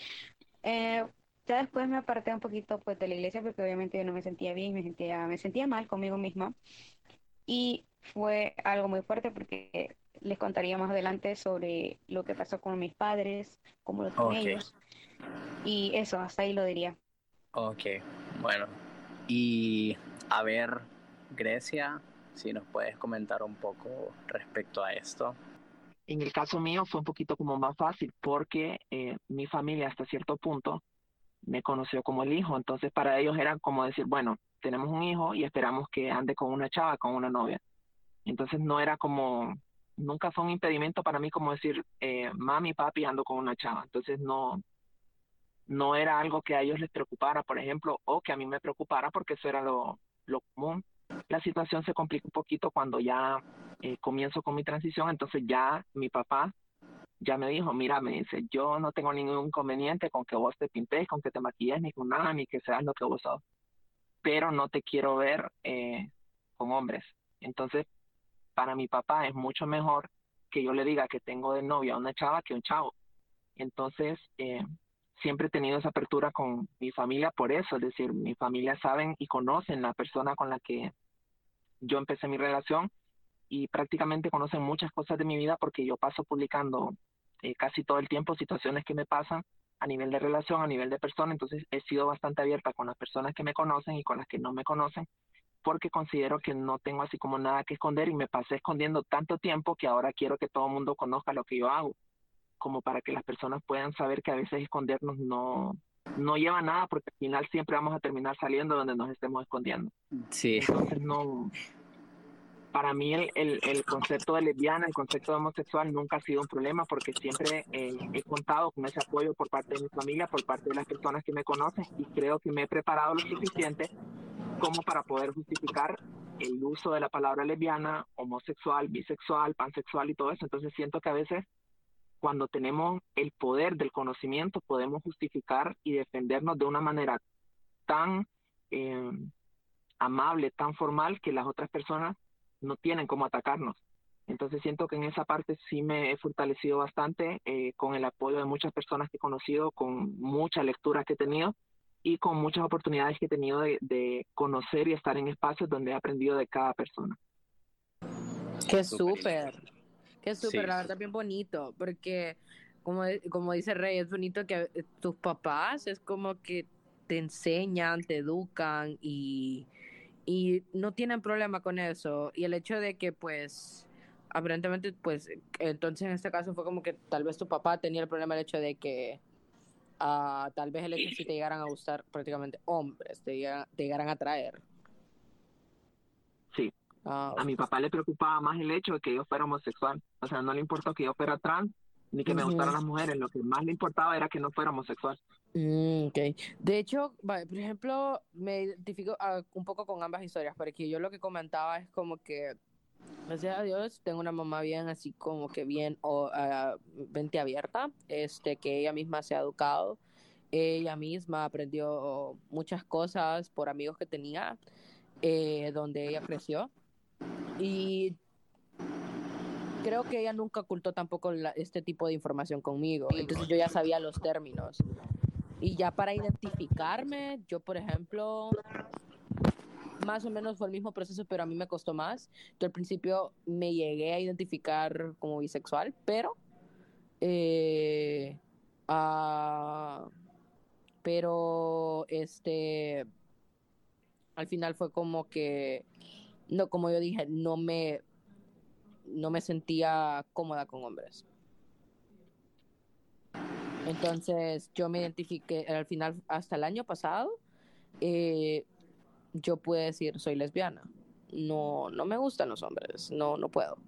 Eh, ya después me aparté un poquito pues de la iglesia porque obviamente yo no me sentía bien, me sentía, me sentía mal conmigo misma. Y fue algo muy fuerte porque les contaría más adelante sobre lo que pasó con mis padres, cómo lo con ellos. Y eso, hasta ahí lo diría. Ok, bueno. Y a ver, Grecia, si nos puedes comentar un poco respecto a esto. En el caso mío fue un poquito como más fácil porque eh, mi familia hasta cierto punto me conoció como el hijo, entonces para ellos era como decir, bueno, tenemos un hijo y esperamos que ande con una chava, con una novia. Entonces no era como, nunca fue un impedimento para mí como decir, eh, mami, papi, ando con una chava. Entonces no, no era algo que a ellos les preocupara, por ejemplo, o que a mí me preocupara porque eso era lo, lo común. La situación se complica un poquito cuando ya eh, comienzo con mi transición, entonces ya mi papá ya me dijo, mira, me dice, yo no tengo ningún inconveniente con que vos te pintes, con que te maquilles, ni con nada, ni que seas lo que vos sos, pero no te quiero ver eh, con hombres. Entonces, para mi papá es mucho mejor que yo le diga que tengo de novia a una chava que un chavo. Entonces, eh, siempre he tenido esa apertura con mi familia por eso, es decir, mi familia saben y conocen la persona con la que yo empecé mi relación y prácticamente conocen muchas cosas de mi vida porque yo paso publicando eh, casi todo el tiempo situaciones que me pasan a nivel de relación, a nivel de persona, entonces he sido bastante abierta con las personas que me conocen y con las que no me conocen porque considero que no tengo así como nada que esconder y me pasé escondiendo tanto tiempo que ahora quiero que todo el mundo conozca lo que yo hago, como para que las personas puedan saber que a veces escondernos no, no lleva nada porque al final siempre vamos a terminar saliendo donde nos estemos escondiendo. Sí. Entonces no, para mí el, el, concepto de lesbiana, el concepto de homosexual nunca ha sido un problema porque siempre eh, he contado con ese apoyo por parte de mi familia, por parte de las personas que me conocen y creo que me he preparado lo suficiente como para poder justificar el uso de la palabra lesbiana, homosexual, bisexual, pansexual y todo eso. Entonces siento que a veces cuando tenemos el poder del conocimiento podemos justificar y defendernos de una manera tan eh, amable, tan formal que las otras personas no tienen cómo atacarnos. Entonces siento que en esa parte sí me he fortalecido bastante eh, con el apoyo de muchas personas que he conocido, con mucha lectura que he tenido y con muchas oportunidades que he tenido de, conocer y estar en espacios donde he aprendido de cada persona. Qué súper, qué súper, la verdad bien bonito, porque como, como dice Rey, es bonito que eh, tus papás es como que te enseñan, te educan y y no tienen problema con eso. Y el hecho de que, pues, aparentemente, pues, entonces en este caso fue como que tal vez tu papá tenía el problema el hecho de que uh, tal vez el hecho de si te llegaran a gustar prácticamente hombres, te, llegaran, a traer. Sí. Ah, a mi papá le preocupaba más el hecho de que yo fuera homosexual. O sea, no le importó que yo fuera trans ni que me gustaran las mujeres. Lo que más le importaba era que no fuera homosexual. Mm, okay. De hecho, por ejemplo, me identifico ah, un poco con ambas historias, porque yo lo que comentaba es como que, gracias a Dios, tengo una mamá bien, así como que bien, o mente abierta, este, que ella misma se ha educado, ella misma aprendió muchas cosas por amigos que tenía, eh, donde ella creció. Y creo que ella nunca ocultó tampoco este tipo de información conmigo. Entonces yo ya sabía los términos. Y ya para identificarme, yo por ejemplo, más o menos fue el mismo proceso, pero a mí me costó más. Yo al principio me llegué a identificar como bisexual, pero... Eh, ah, pero este al final fue como que no como yo dije no me no me sentía cómoda con hombres. Entonces yo me identifiqué al final, hasta el año pasado, eh, yo pude decir soy lesbiana. No, no me gustan los hombres, no, no puedo.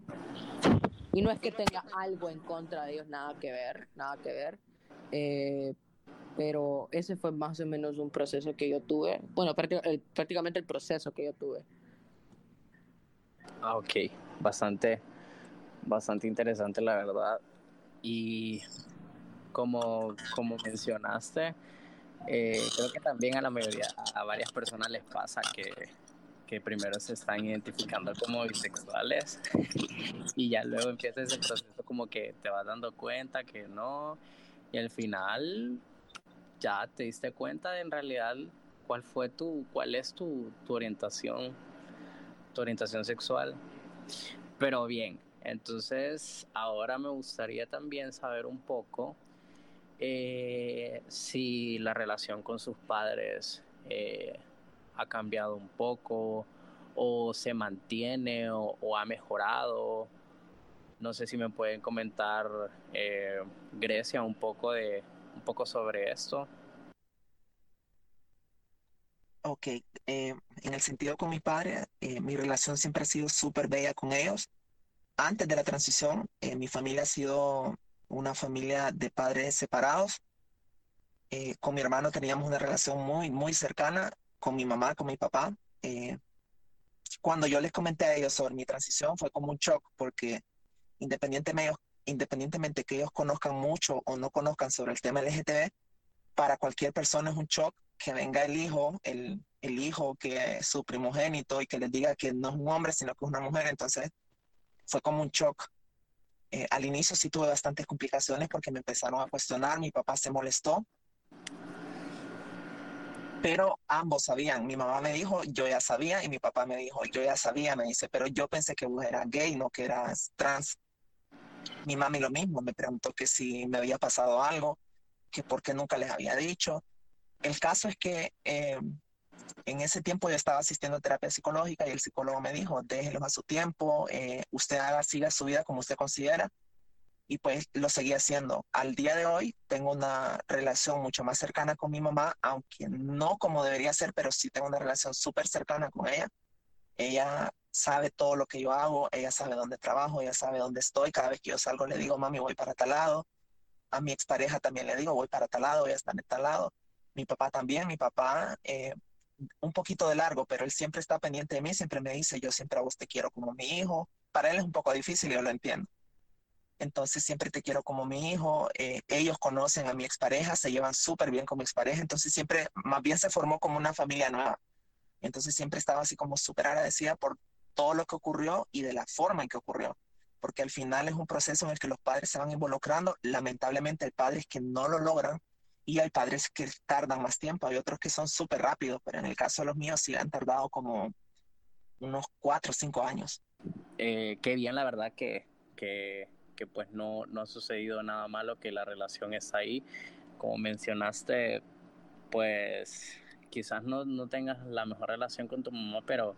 Y no es que tenga algo en contra de ellos, nada que ver, nada que ver. Eh, pero ese fue más o menos un proceso que yo tuve, bueno, prácticamente el proceso que yo tuve. Ah, ok, bastante, bastante interesante la verdad. Y como, como mencionaste, eh, creo que también a la mayoría, a varias personas les pasa que, que primero se están identificando como bisexuales <laughs> y ya luego empieza ese proceso como que te vas dando cuenta que no y al final ya te diste cuenta de en realidad cuál fue tu, cuál es tu, tu orientación, tu orientación sexual. Pero bien, entonces ahora me gustaría también saber un poco eh, si la relación con sus padres eh, ha cambiado un poco o se mantiene o, ha mejorado. No sé si me pueden comentar, eh, Grecia, un poco, de, un poco sobre esto. Ok, en el sentido con mi padre, mi relación siempre ha sido súper bella con ellos. Antes de la transición, mi familia ha sido una familia de padres separados. Eh, con mi hermano teníamos una relación muy, muy cercana, con mi mamá, con mi papá. Eh, cuando yo les comenté a ellos sobre mi transición fue como un shock porque independientemente, independientemente que ellos conozcan mucho o no conozcan sobre el tema LGTB, para cualquier persona es un shock que venga el hijo, el, el hijo que es su primogénito y que les diga que no es un hombre, sino que es una mujer. Entonces fue como un shock eh, al inicio sí tuve bastantes complicaciones porque me empezaron a cuestionar, mi papá se molestó, pero ambos sabían, mi mamá me dijo, yo ya sabía, y mi papá me dijo, yo ya sabía, me dice, pero yo pensé que vos eras gay, no que eras trans. Mi mami lo mismo, me preguntó que si me había pasado algo, que por qué nunca les había dicho. El caso es que eh, en ese tiempo yo estaba asistiendo a terapia psicológica y el psicólogo me dijo, déjelos a su tiempo, eh, usted haga, siga su vida como usted considera. Y pues lo seguí haciendo. Al día de hoy tengo una relación mucho más cercana con mi mamá, aunque no como debería ser, pero sí tengo una relación súper cercana con ella. Ella sabe todo lo que yo hago, ella sabe dónde trabajo, ella sabe dónde estoy. Cada vez que yo salgo le digo, mami, voy para tal lado. A mi expareja también le digo, voy para tal lado, ella está en tal lado. Mi papá también, mi papá eh, un poquito de largo, pero él siempre está pendiente de mí, siempre me dice, yo siempre a vos te quiero como mi hijo. Para él es un poco difícil, yo lo entiendo. Entonces siempre te quiero como mi hijo. Eh, ellos conocen a mi expareja, se llevan súper bien con mi expareja, entonces siempre, más bien se formó como una familia nueva. Entonces siempre estaba así como súper agradecida por todo lo que ocurrió y de la forma en que ocurrió. Porque al final es un proceso en el que los padres se van involucrando. Lamentablemente el padre es que no lo logran y hay padres que tardan más tiempo, hay otros que son súper rápidos, pero en el caso de los míos sí han tardado como unos cuatro o cinco años. Eh, qué bien, la verdad, que, que, que, pues no, no ha sucedido nada malo, que la relación está ahí. Como mencionaste, pues quizás no, no tengas la mejor relación con tu mamá, pero,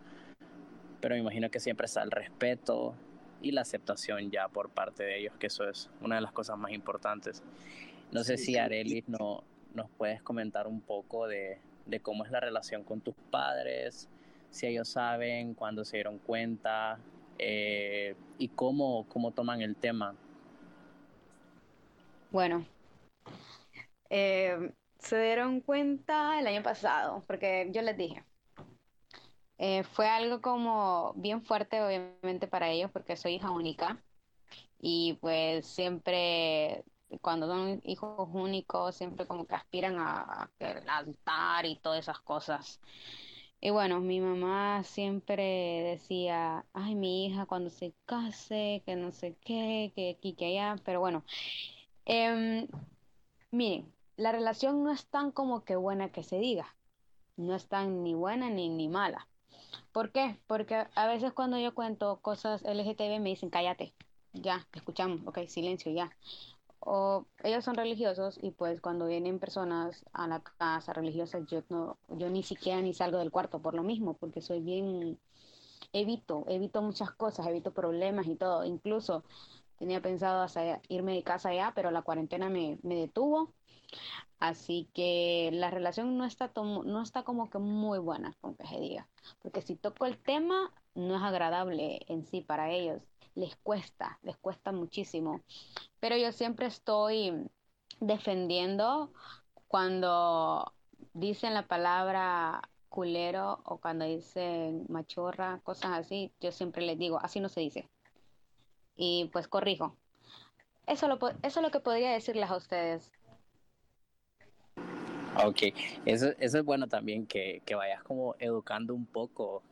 pero me imagino que siempre está el respeto y la aceptación ya por parte de ellos, que eso es una de las cosas más importantes. No sé si Arelis no, nos puedes comentar un poco de, cómo es la relación con tus padres, si ellos saben, cuándo se dieron cuenta eh, y cómo, cómo toman el tema. Bueno, eh, se dieron cuenta el año pasado, porque yo les dije, eh, fue algo como bien fuerte obviamente para ellos porque soy hija única y pues siempre cuando son hijos únicos, siempre como que aspiran a, altar y todas esas cosas. Y bueno, mi mamá siempre decía, ay, mi hija cuando se case, que no sé qué, que aquí, que allá, pero bueno, eh, miren, la relación no es tan como que buena que se diga, no es tan ni buena ni, ni mala. ¿Por qué? Porque a veces cuando yo cuento cosas LGTB me dicen, cállate, ya, te escuchamos, ok, silencio, ya o ellos son religiosos y pues cuando vienen personas a la casa religiosa yo no yo ni siquiera ni salgo del cuarto por lo mismo porque soy bien evito evito muchas cosas evito problemas y todo. Incluso tenía pensado irme de casa ya pero la cuarentena me, me detuvo así que la relación no está no está como que muy buena con que se diga porque si toco el tema no es agradable en sí para ellos les cuesta, les cuesta muchísimo. Pero yo siempre estoy defendiendo cuando dicen la palabra culero o cuando dicen machorra, cosas así, yo siempre les digo, así no se dice. Y pues corrijo. Eso, lo, eso es lo que podría decirles a ustedes. Ok, eso, eso es bueno también que, que vayas como educando un poco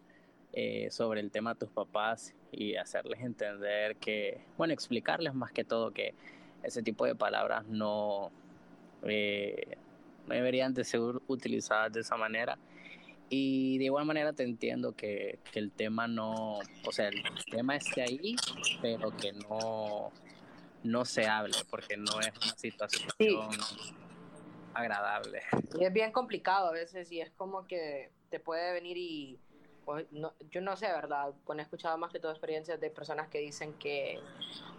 eh, sobre el tema a tus papás y hacerles entender que, bueno, explicarles más que todo que ese tipo de palabras no, eh, no deberían de ser utilizadas de esa manera. Y de igual manera te entiendo que, que, el tema no, o sea, el tema esté ahí, pero que no, no se hable, porque no es una situación agradable. Y es bien complicado a veces y es como que te puede venir y pues, no, yo no sé, ¿verdad? Cuando he escuchado más que todo experiencias de personas que dicen que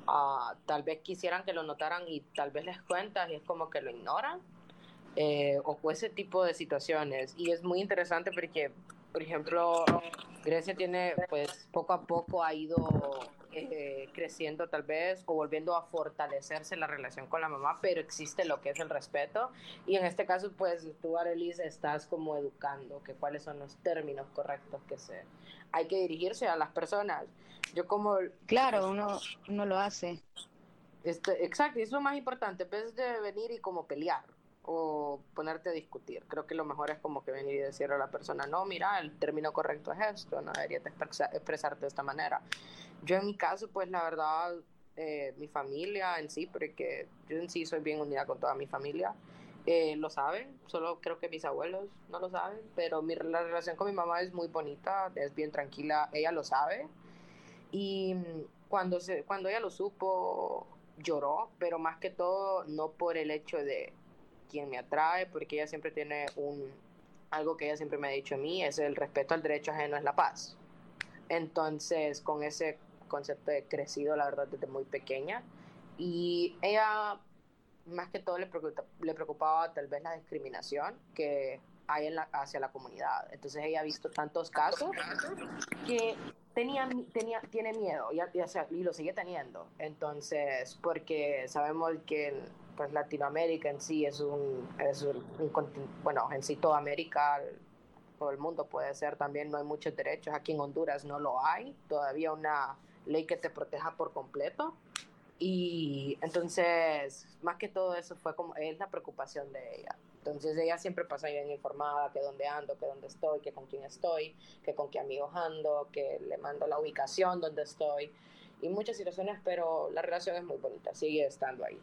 uh, tal vez quisieran que lo notaran y tal vez les cuentas y es como que lo ignoran. Eh, o ese tipo de situaciones. Y es muy interesante porque, por ejemplo, Grecia tiene, pues poco a poco ha ido eh, creciendo tal vez o volviendo a fortalecerse la relación con la mamá, pero existe lo que es el respeto. Y en este caso, pues tú, Arelis, estás como educando que cuáles son los términos correctos que se hay que dirigirse a las personas. Yo como... Claro, uno, uno lo hace. Este, exacto, eso es lo más importante, en vez de venir y como pelear o ponerte a discutir. Creo que lo mejor es como que venir y decirle a la persona, no, mira, el término correcto es esto, no deberías expresarte de esta manera. Yo en mi caso, pues la verdad, eh, mi familia en sí, porque yo en sí soy bien unida con toda mi familia, eh, lo saben, solo creo que mis abuelos no lo saben, pero mi, la relación con mi mamá es muy bonita, es bien tranquila, ella lo sabe. Y cuando, se, cuando ella lo supo, lloró, pero más que todo no por el hecho de quien me atrae, porque ella siempre tiene un, algo que ella siempre me ha dicho a mí, es el respeto al derecho ajeno es la paz. Entonces, con ese concepto he crecido, la verdad, desde muy pequeña. Y ella, más que todo, le preocupaba, le preocupaba tal vez la discriminación que hay en la, hacia la comunidad. Entonces, ella ha visto tantos casos que tenía, tenía, tiene miedo y, y, lo sigue teniendo. Entonces, porque sabemos que pues Latinoamérica en sí es un, es un, bueno, en sí toda América, todo el mundo puede ser también, no hay muchos derechos, aquí en Honduras no lo hay, todavía una ley que te proteja por completo. Y entonces, más que todo eso fue como, es la preocupación de ella. Entonces ella siempre pasa bien informada que dónde ando, que dónde estoy, que con quién estoy, que con qué amigos ando, que le mando la ubicación donde estoy y muchas situaciones, pero la relación es muy bonita, sigue estando ahí.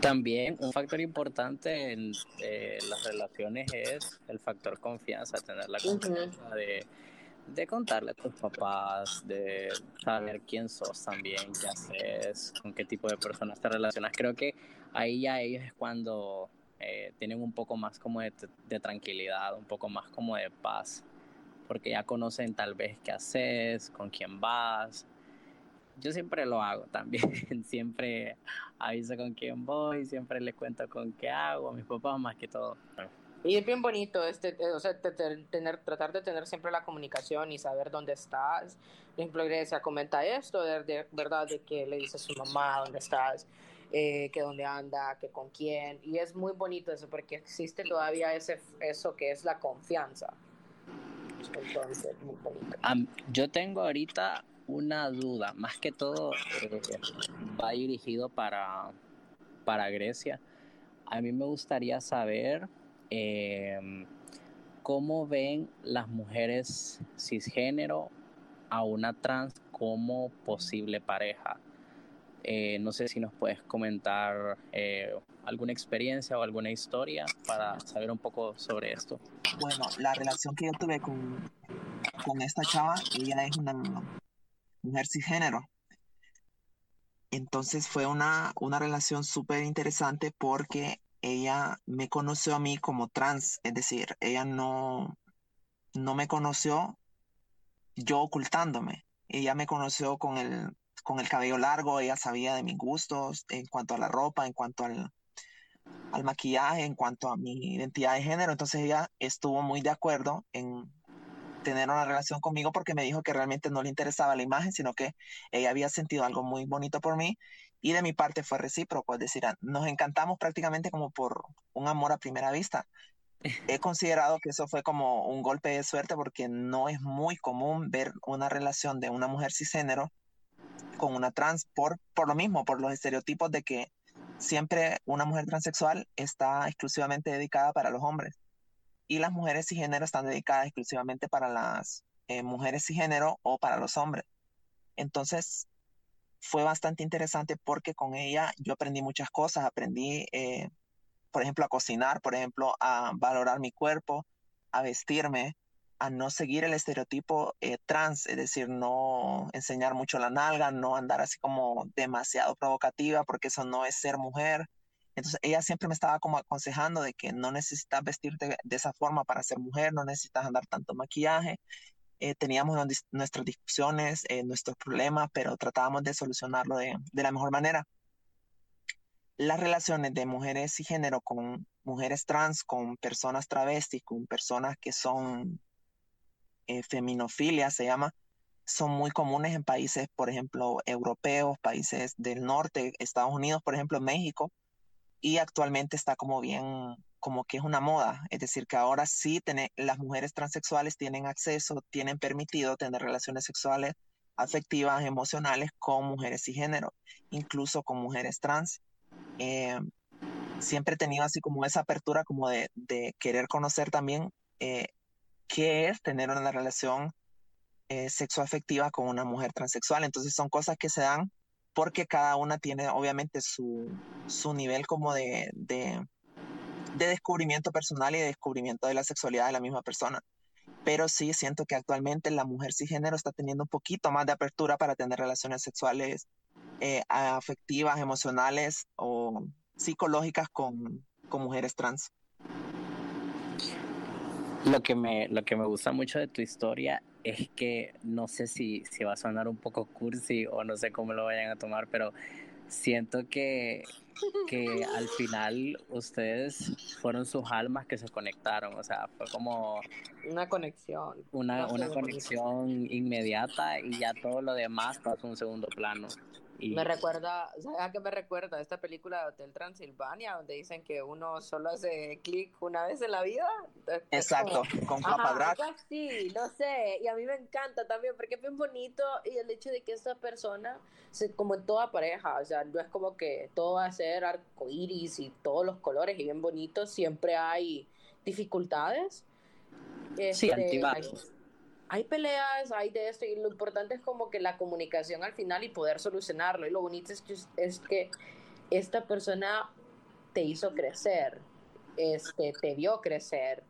También un factor importante en eh, las relaciones es el factor confianza, tener la confianza de, de, contarle a tus papás, de saber quién sos también, qué haces, con qué tipo de personas te relacionas. Creo que ahí ya ellos es cuando eh, tienen un poco más como de, de, tranquilidad, un poco más como de paz, porque ya conocen tal vez qué haces, con quién vas, yo siempre lo hago también, <laughs> siempre aviso con quién voy, siempre le cuento con qué hago, a mis papás más que todo. Y es bien bonito, este, eh, o sea, tener, tratar de tener siempre la comunicación y saber dónde estás. Por ejemplo, Grecia comenta esto, de, verdad, de que le dice a su mamá dónde estás, eh, que dónde anda, que con quién. Y es muy bonito eso, porque existe todavía ese, eso que es la confianza. Entonces, muy bonito. yo tengo ahorita una duda, más que todo eh, va dirigido para, para Grecia. A mí me gustaría saber em, cómo ven las mujeres cisgénero a una trans como posible pareja. Eh, no sé si nos puedes comentar eh, alguna experiencia o alguna historia para saber un poco sobre esto. Bueno, la relación que yo tuve con, con esta chava, ella es una mujer cisgénero. Entonces fue una, una relación súper interesante porque ella me conoció a mí como trans, es decir, ella no, no me conoció yo ocultándome. Ella me conoció con el, con el cabello largo, ella sabía de mis gustos en cuanto a la ropa, en cuanto al, al maquillaje, en cuanto a mi identidad de género. Entonces ella estuvo muy de acuerdo en, tener una relación conmigo porque me dijo que realmente no le interesaba la imagen, sino que ella había sentido algo muy bonito por mí y de mi parte fue recíproco, es decir, nos encantamos prácticamente como por un amor a primera vista. <laughs> He considerado que eso fue como un golpe de suerte porque no es muy común ver una relación de una mujer cisgénero con una trans por, por lo mismo, por los estereotipos de que siempre una mujer transexual está exclusivamente dedicada para los hombres y las mujeres cisgénero están dedicadas exclusivamente para las eh, mujeres cisgénero o para los hombres. Entonces, fue bastante interesante porque con ella yo aprendí muchas cosas, aprendí, eh, por ejemplo, a cocinar, por ejemplo, a valorar mi cuerpo, a vestirme, a no seguir el estereotipo eh, trans, es decir, no enseñar mucho la nalga, no andar así como demasiado provocativa, porque eso no es ser mujer. Entonces ella siempre me estaba como aconsejando de que no necesitas vestirte de esa forma para ser mujer, no necesitas andar tanto maquillaje. Eh, teníamos nuestras discusiones, eh, nuestros problemas, pero tratábamos de solucionarlo de, la mejor manera. Las relaciones de mujeres y género con mujeres trans, con personas travestis, con personas que son eh, feminofilia, se llama, son muy comunes en países, por ejemplo, europeos, países del norte, Estados Unidos, por ejemplo, México, y actualmente está como bien, como que es una moda, es decir, que ahora sí las mujeres transexuales tienen acceso, tienen permitido tener relaciones sexuales afectivas, emocionales con mujeres y género, incluso con mujeres trans. Eh, siempre he tenido así como esa apertura como de, querer conocer también eh, qué es tener una relación eh, sexoafectiva con una mujer transexual. Entonces son cosas que se dan porque cada una tiene obviamente su, su nivel como de, de, descubrimiento personal y de descubrimiento de la sexualidad de la misma persona. Pero sí siento que actualmente la mujer cisgénero está teniendo un poquito más de apertura para tener relaciones sexuales eh, afectivas, emocionales o psicológicas con, con mujeres trans. Lo que, me, lo que me gusta mucho de tu historia es que no sé si, si va a sonar un poco cursi o no sé cómo lo vayan a tomar, pero siento que, que al final ustedes fueron sus almas que se conectaron, o sea, fue como... Una conexión. Una, una conexión inmediata y ya todo lo demás pasó a un segundo plano. Me recuerda, ¿sabes a qué me recuerda? Esta película de Hotel Transilvania, donde dicen que uno solo hace clic una vez en la vida. Exacto, con Papa Sí, no sé, y a mí me encanta también porque es bien bonito y el hecho de que esta persona, como en toda pareja, o sea, no es como que todo va a ser arcoíris y todos los colores y bien bonitos, siempre hay dificultades. sí, este, hay peleas, hay de esto, y lo importante es como que la comunicación al final y poder solucionarlo. Y lo bonito es que, es que esta persona te hizo crecer, este, te vio crecer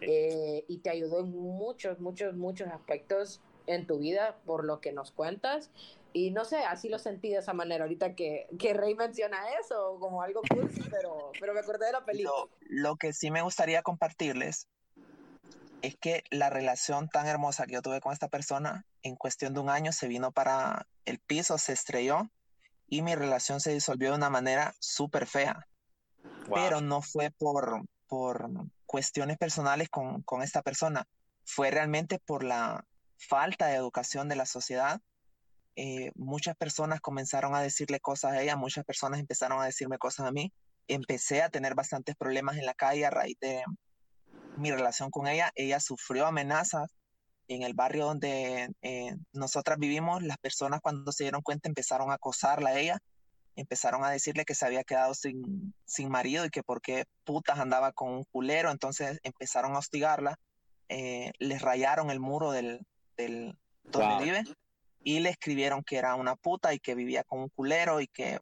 eh, y te ayudó en muchos, muchos, muchos aspectos en tu vida por lo que nos cuentas. Y no sé, así lo sentí de esa manera ahorita que, que Rey menciona eso como algo cursi, pero, pero me acordé de la película. lo que sí me gustaría compartirles es que la relación tan hermosa que yo tuve con esta persona, en cuestión de un año se vino para el piso, se estrelló y mi relación se disolvió de una manera súper fea. Pero no fue por, por cuestiones personales con, con esta persona, fue realmente por la falta de educación de la sociedad. Eh, muchas personas comenzaron a decirle cosas a ella, muchas personas empezaron a decirme cosas a mí. Empecé a tener bastantes problemas en la calle a raíz de, mi relación con ella, ella sufrió amenazas en el barrio donde eh, nosotras vivimos, las personas cuando se dieron cuenta empezaron a acosarla a ella, empezaron a decirle que se había quedado sin, sin marido y que por qué putas andaba con un culero, entonces empezaron a hostigarla, eh, les rayaron el muro del, del donde vive y le escribieron que era una puta y que vivía con un culero y que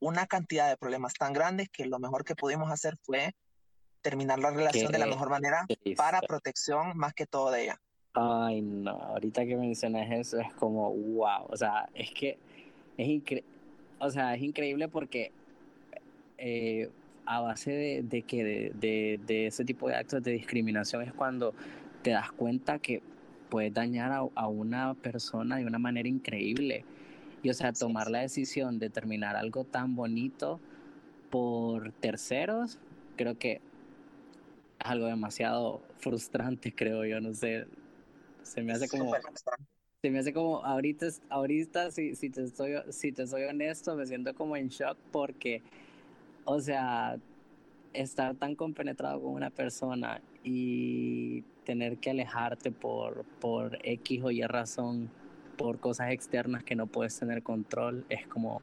una cantidad de problemas tan grandes que lo mejor que pudimos hacer fue terminar la relación de la mejor manera para protección más que todo de ella. Ay, no, ahorita que mencionas eso es como, wow, o sea, es que es, increíble o sea, es increíble porque eh, a base de, que de, de, ese tipo de actos de discriminación es cuando te das cuenta que puedes dañar a, a una persona de una manera increíble. Y o sea, tomar la decisión de terminar algo tan bonito por terceros, creo que es algo demasiado frustrante, creo yo, no sé. Se me hace como... Se me hace como, ahorita, ahorita si, si, te estoy, si te soy honesto, me siento como en shock porque, o sea, estar tan compenetrado con una persona y tener que alejarte por, por X o Y razón, por cosas externas que no puedes tener control, es como,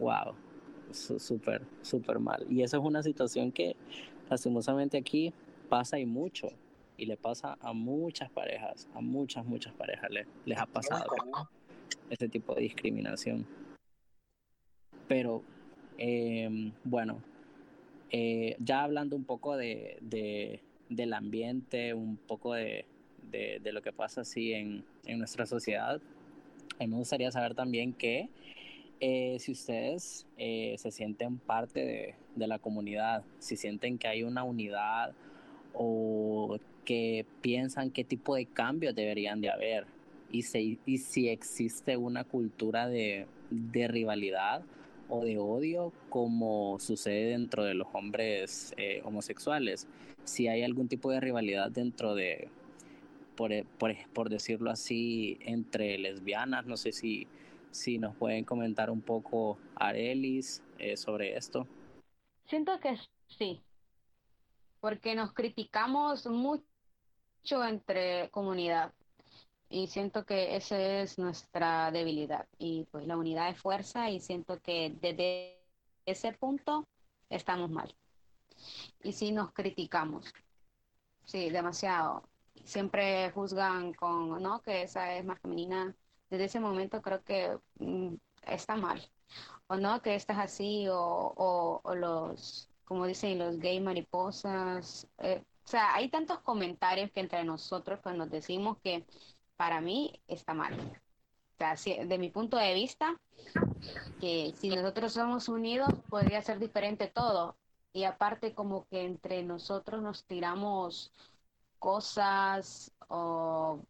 wow, súper, súper mal. Y eso es una situación que lastimosamente aquí pasa y mucho. Y le pasa a muchas parejas, a muchas, muchas parejas les, les ha pasado ese tipo de discriminación. Pero, em, bueno, eh, ya hablando un poco de, de, del ambiente, un poco de, de, lo que pasa así en, en, nuestra sociedad. Me gustaría saber también que eh, si ustedes eh, se sienten parte de, de, la comunidad, si sienten que hay una unidad o que piensan qué tipo de cambios deberían de haber y, si, y si existe una cultura de, de rivalidad o de odio como sucede dentro de los hombres eh, homosexuales. Si hay algún tipo de rivalidad dentro de, por, por, por, decirlo así, entre lesbianas, no sé si, si nos pueden comentar un poco, Arelis, eh, sobre esto. Siento que sí, porque nos criticamos mucho entre comunidad y siento que esa es nuestra debilidad. Y pues la unidad es fuerza y siento que desde ese punto estamos mal. Y si nos criticamos. Sí demasiado. Siempre juzgan con no que esa es más femenina desde ese momento creo que mm, está mal o no que estás así o, o, los como dicen los gay mariposas eh, o sea hay tantos comentarios que entre nosotros pues nos decimos que para mí está mal. O sea, de mi punto de vista, que si nosotros somos unidos, podría ser diferente todo. Y aparte, como que entre nosotros nos tiramos cosas o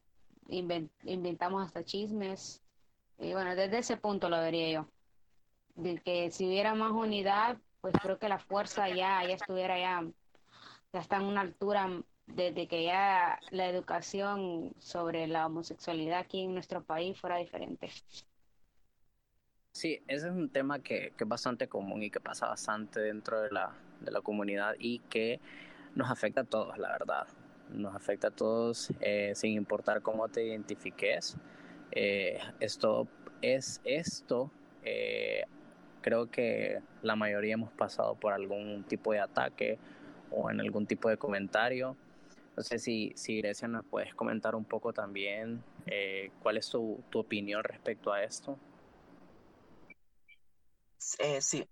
inventamos hasta chismes. Y bueno, desde ese punto lo vería yo. De que si hubiera más unidad, pues creo que la fuerza ya, ya estuviera ya, ya está en una altura desde que ya la educación sobre la homosexualidad aquí en nuestro país fuera diferente. Sí, ese es un tema que, que, es bastante común y que pasa bastante dentro de la, de la comunidad y que nos afecta a todos, la verdad. Nos afecta a todos eh, sin importar cómo te identifiques. Eh, esto es esto. Eh, creo que la mayoría hemos pasado por algún tipo de ataque o en algún tipo de comentario no sé si, si Grecia nos puedes comentar un poco también cuál es tu, tu, opinión respecto a esto. Sí.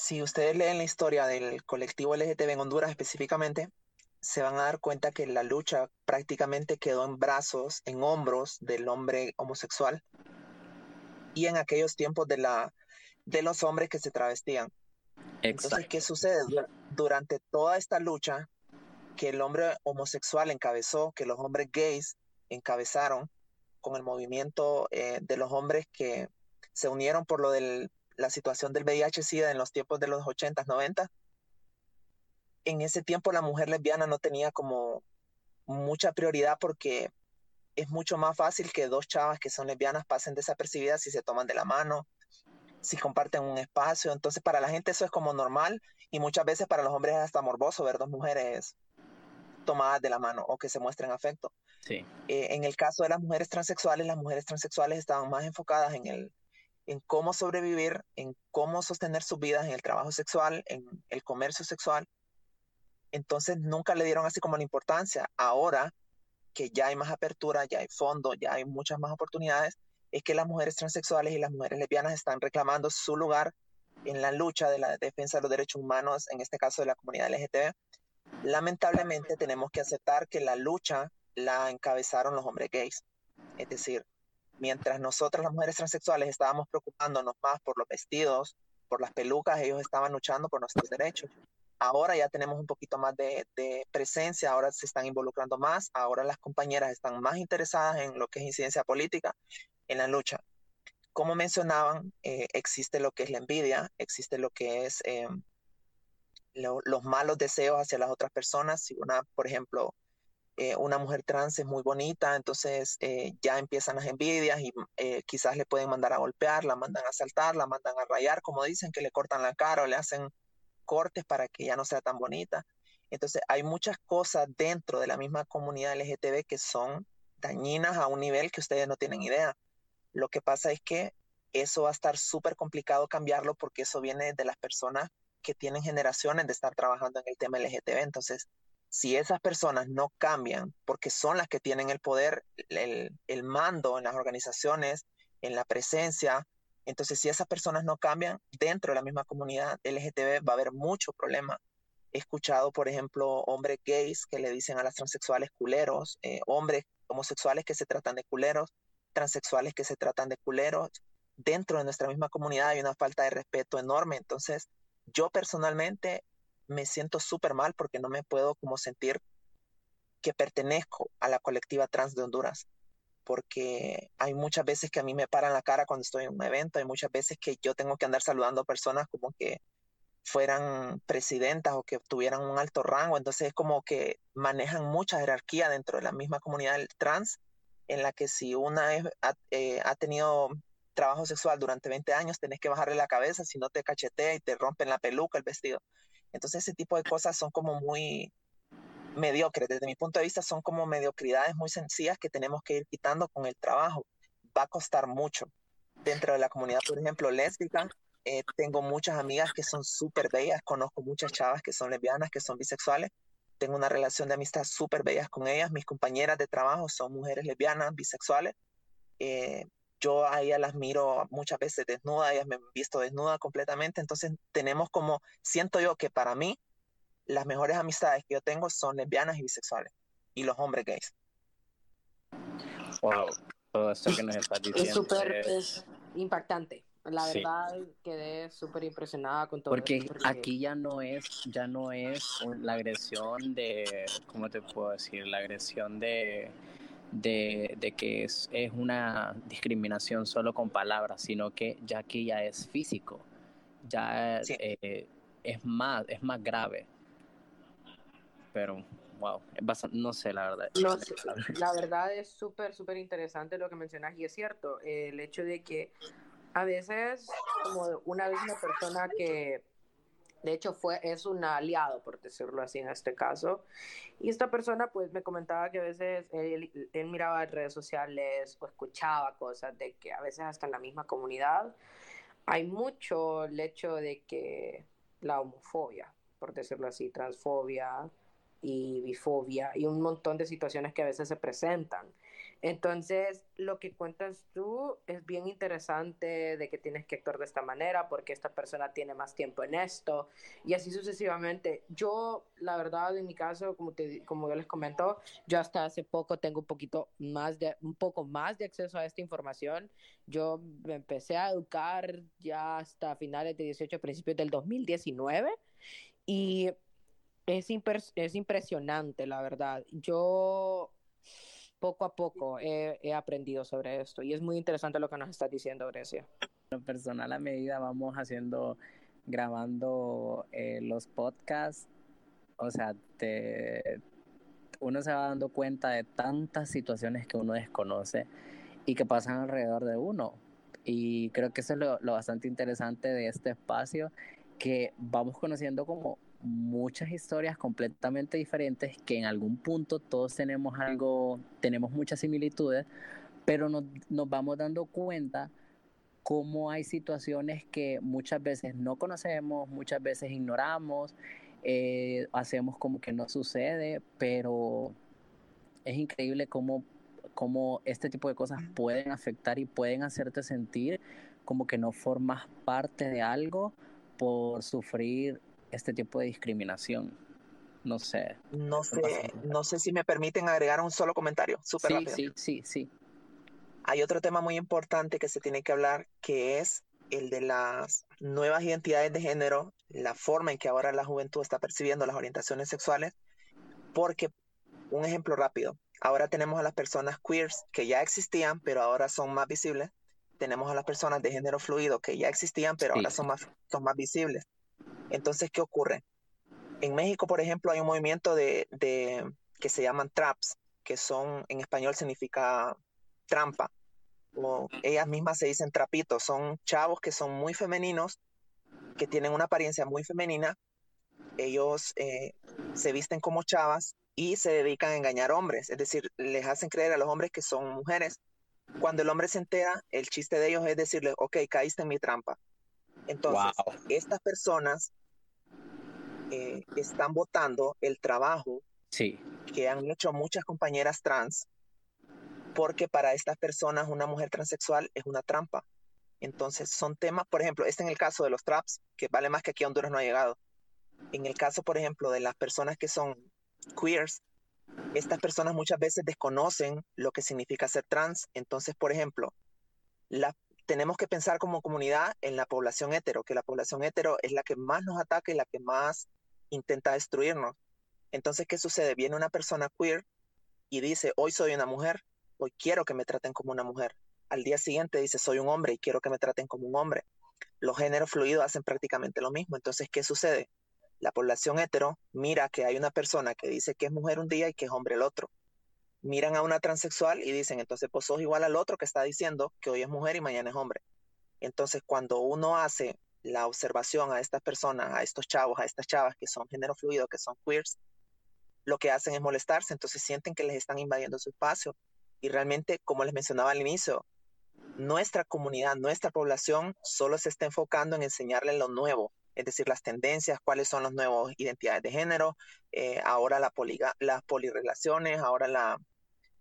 Si ustedes leen la historia del colectivo LGTB en Honduras específicamente, se van a dar cuenta que la lucha prácticamente quedó en brazos, en hombros del hombre homosexual y en aquellos tiempos de, la, de los hombres que se travestían. Entonces, ¿qué sucede? Durante toda esta lucha, que el hombre homosexual encabezó, que los hombres gays encabezaron con el movimiento eh, de los hombres que se unieron por lo de la situación del VIH-Sida en los tiempos de los 80, 90. En ese tiempo la mujer lesbiana no tenía como mucha prioridad porque es mucho más fácil que dos chavas que son lesbianas pasen desapercibidas si se toman de la mano, si comparten un espacio. Entonces para la gente eso es como normal y muchas veces para los hombres es hasta morboso ver dos mujeres tomadas de la mano o que se muestren afecto. Sí. Eh, en el caso de las mujeres transexuales, las mujeres transexuales estaban más enfocadas en, el, en cómo sobrevivir, en cómo sostener sus vidas en el trabajo sexual, en el comercio sexual. Entonces nunca le dieron así como la importancia. Ahora que ya hay más apertura, ya hay fondo, ya hay muchas más oportunidades, es que las mujeres transexuales y las mujeres lesbianas están reclamando su lugar en la lucha de la defensa de los derechos humanos, en este caso de la comunidad LGTB, Lamentablemente tenemos que aceptar que la lucha la encabezaron los hombres gays. Es decir, mientras nosotras las mujeres transexuales estábamos preocupándonos más por los vestidos, por las pelucas, ellos estaban luchando por nuestros derechos. Ahora ya tenemos un poquito más de, presencia, ahora se están involucrando más, ahora las compañeras están más interesadas en lo que es incidencia política, en la lucha. Como mencionaban, eh, existe lo que es la envidia, existe lo que es em, los malos deseos hacia las otras personas. Si una, por ejemplo, eh, una mujer trans es muy bonita, entonces eh, ya empiezan las envidias y eh, quizás le pueden mandar a golpear, la mandan a saltar, la mandan a rayar, como dicen, que le cortan la cara o le hacen cortes para que ya no sea tan bonita. Entonces hay muchas cosas dentro de la misma comunidad LGTB que son dañinas a un nivel que ustedes no tienen idea. Lo que pasa es que eso va a estar súper complicado cambiarlo porque eso viene de las personas que tienen generaciones de estar trabajando en el tema LGTB. Entonces, si esas personas no cambian, porque son las que tienen el poder, el, el mando en las organizaciones, en la presencia, entonces si esas personas no cambian dentro de la misma comunidad LGTB va a haber mucho problema He escuchado, por ejemplo, hombres gays que le dicen a las transexuales culeros, eh, hombres homosexuales que se tratan de culeros, transexuales que se tratan de culeros. Dentro de nuestra misma comunidad hay una falta de respeto enorme. Entonces, yo personalmente me siento súper mal porque no me puedo como sentir que pertenezco a la colectiva trans de Honduras. Porque hay muchas veces que a mí me paran la cara cuando estoy en un evento, hay muchas veces que yo tengo que andar saludando a personas como que fueran presidentas o que tuvieran un alto rango. Entonces es como que manejan mucha jerarquía dentro de la misma comunidad trans, en la que si una eh, ha, tenido trabajo sexual durante 20 años, tenés que bajarle la cabeza, si no te cachetea y te rompen la peluca, el vestido. Entonces ese tipo de cosas son como muy mediocres. Desde mi punto de vista son como mediocridades muy sencillas que tenemos que ir quitando con el trabajo. Va a costar mucho. Dentro de la comunidad, por ejemplo, lésbica, eh, tengo muchas amigas que son súper bellas, conozco muchas chavas que son lesbianas, que son bisexuales. Tengo una relación de amistad súper bellas con ellas. Mis compañeras de trabajo son mujeres lesbianas, bisexuales. Eh, yo a ellas las miro muchas veces desnuda, ellas me han visto desnuda completamente. Entonces tenemos como, siento yo que para mí, las mejores amistades que yo tengo son lesbianas y bisexuales y los hombres gays. Wow, todo esto que nos estás diciendo. Es súper impactante. La verdad quedé súper impresionada con todo porque, porque aquí ya no es ya no es la agresión de cómo te puedo decir la agresión de de, de que es, es, una discriminación solo con palabras sino que ya aquí ya es físico ya eh, es más es más grave pero wow, no sé la verdad. la verdad es súper, súper interesante lo que mencionas y es cierto, el hecho de que a veces como una misma persona que de hecho fue es un aliado por decirlo así en este caso y esta persona pues me comentaba que a veces él, él miraba redes sociales o escuchaba cosas de que a veces hasta en la misma comunidad hay mucho el hecho de que la homofobia por decirlo así transfobia y bifobia y un montón de situaciones que a veces se presentan. Entonces, lo que cuentas tú es bien interesante de que tienes que actuar de esta manera porque esta persona tiene más tiempo en esto y así sucesivamente. Yo, la verdad, en mi caso, como, te, como yo les comento, yo hasta hace poco tengo un poquito más de, un poco más de acceso a esta información. Yo me empecé a educar ya hasta finales de 18, principios del 2019 y es, es impresionante, la verdad. Yo poco a poco he, aprendido sobre esto y es muy interesante lo que nos estás diciendo, Grecia. Lo personal, a medida vamos haciendo, grabando eh, los podcasts, o sea, te, uno se va dando cuenta de tantas situaciones que uno desconoce y que pasan alrededor de uno. Y creo que eso es lo, lo bastante interesante de este espacio, que vamos conociendo como muchas historias completamente diferentes que en algún punto todos tenemos algo, tenemos muchas similitudes, pero nos, nos vamos dando cuenta cómo hay situaciones que muchas veces no conocemos, muchas veces ignoramos, eh, hacemos como que no sucede, pero es increíble cómo, cómo este tipo de cosas pueden afectar y pueden hacerte sentir como que no formas parte de algo por sufrir este tipo de discriminación. No sé. No sé, no sé si me permiten agregar un solo comentario. Súper sí, sí, sí, sí. Hay otro tema muy importante que se tiene que hablar, que es el de las nuevas identidades de género, la forma en que ahora la juventud está percibiendo las orientaciones sexuales, porque, un ejemplo rápido, ahora tenemos a las personas queers que ya existían, pero ahora son más visibles. Tenemos a las personas de género fluido que ya existían, pero ahora son más, son más visibles. Entonces, ¿qué ocurre? En México, por ejemplo, hay un movimiento de, que se llaman traps, que son, en español significa trampa, o ellas mismas se dicen trapitos, son chavos que son muy femeninos, que tienen una apariencia muy femenina, ellos eh, se visten como chavas y se dedican a engañar hombres, es decir, les hacen creer a los hombres que son mujeres. Cuando el hombre se entera, el chiste de ellos es decirle, ok, caíste en mi trampa. Entonces, estas personas eh, están votando el trabajo que han hecho muchas compañeras trans, porque para estas personas una mujer transexual es una trampa. Entonces son temas, por ejemplo, este en el caso de los traps, que vale más que aquí a Honduras no ha llegado. en el caso, por ejemplo, de las personas que son queers, estas personas muchas veces desconocen lo que significa ser trans. Entonces, por ejemplo, la, tenemos que pensar como comunidad en la población hetero, que la población hetero es la que más nos ataca y la que más intenta destruirnos. Entonces, ¿qué sucede? Viene una persona queer y dice, hoy soy una mujer, hoy quiero que me traten como una mujer. Al día siguiente dice, soy un hombre y quiero que me traten como un hombre. Los géneros fluidos hacen prácticamente lo mismo. Entonces, ¿qué sucede? La población hetero mira que hay una persona que dice que es mujer un día y que es hombre el otro. Miran a una transexual y dicen, entonces pues sos igual al otro que está diciendo que hoy es mujer y mañana es hombre. Entonces, cuando uno hace la observación a estas personas, a estos chavos, a estas chavas que son género fluido, que son queers, lo que hacen es molestarse, entonces sienten que les están invadiendo su espacio. Y realmente, como les mencionaba al inicio, nuestra comunidad, nuestra población solo se está enfocando en enseñarle lo nuevo, es decir, las tendencias, cuáles son las nuevas identidades de género, eh, ahora la las polirrelaciones, ahora la,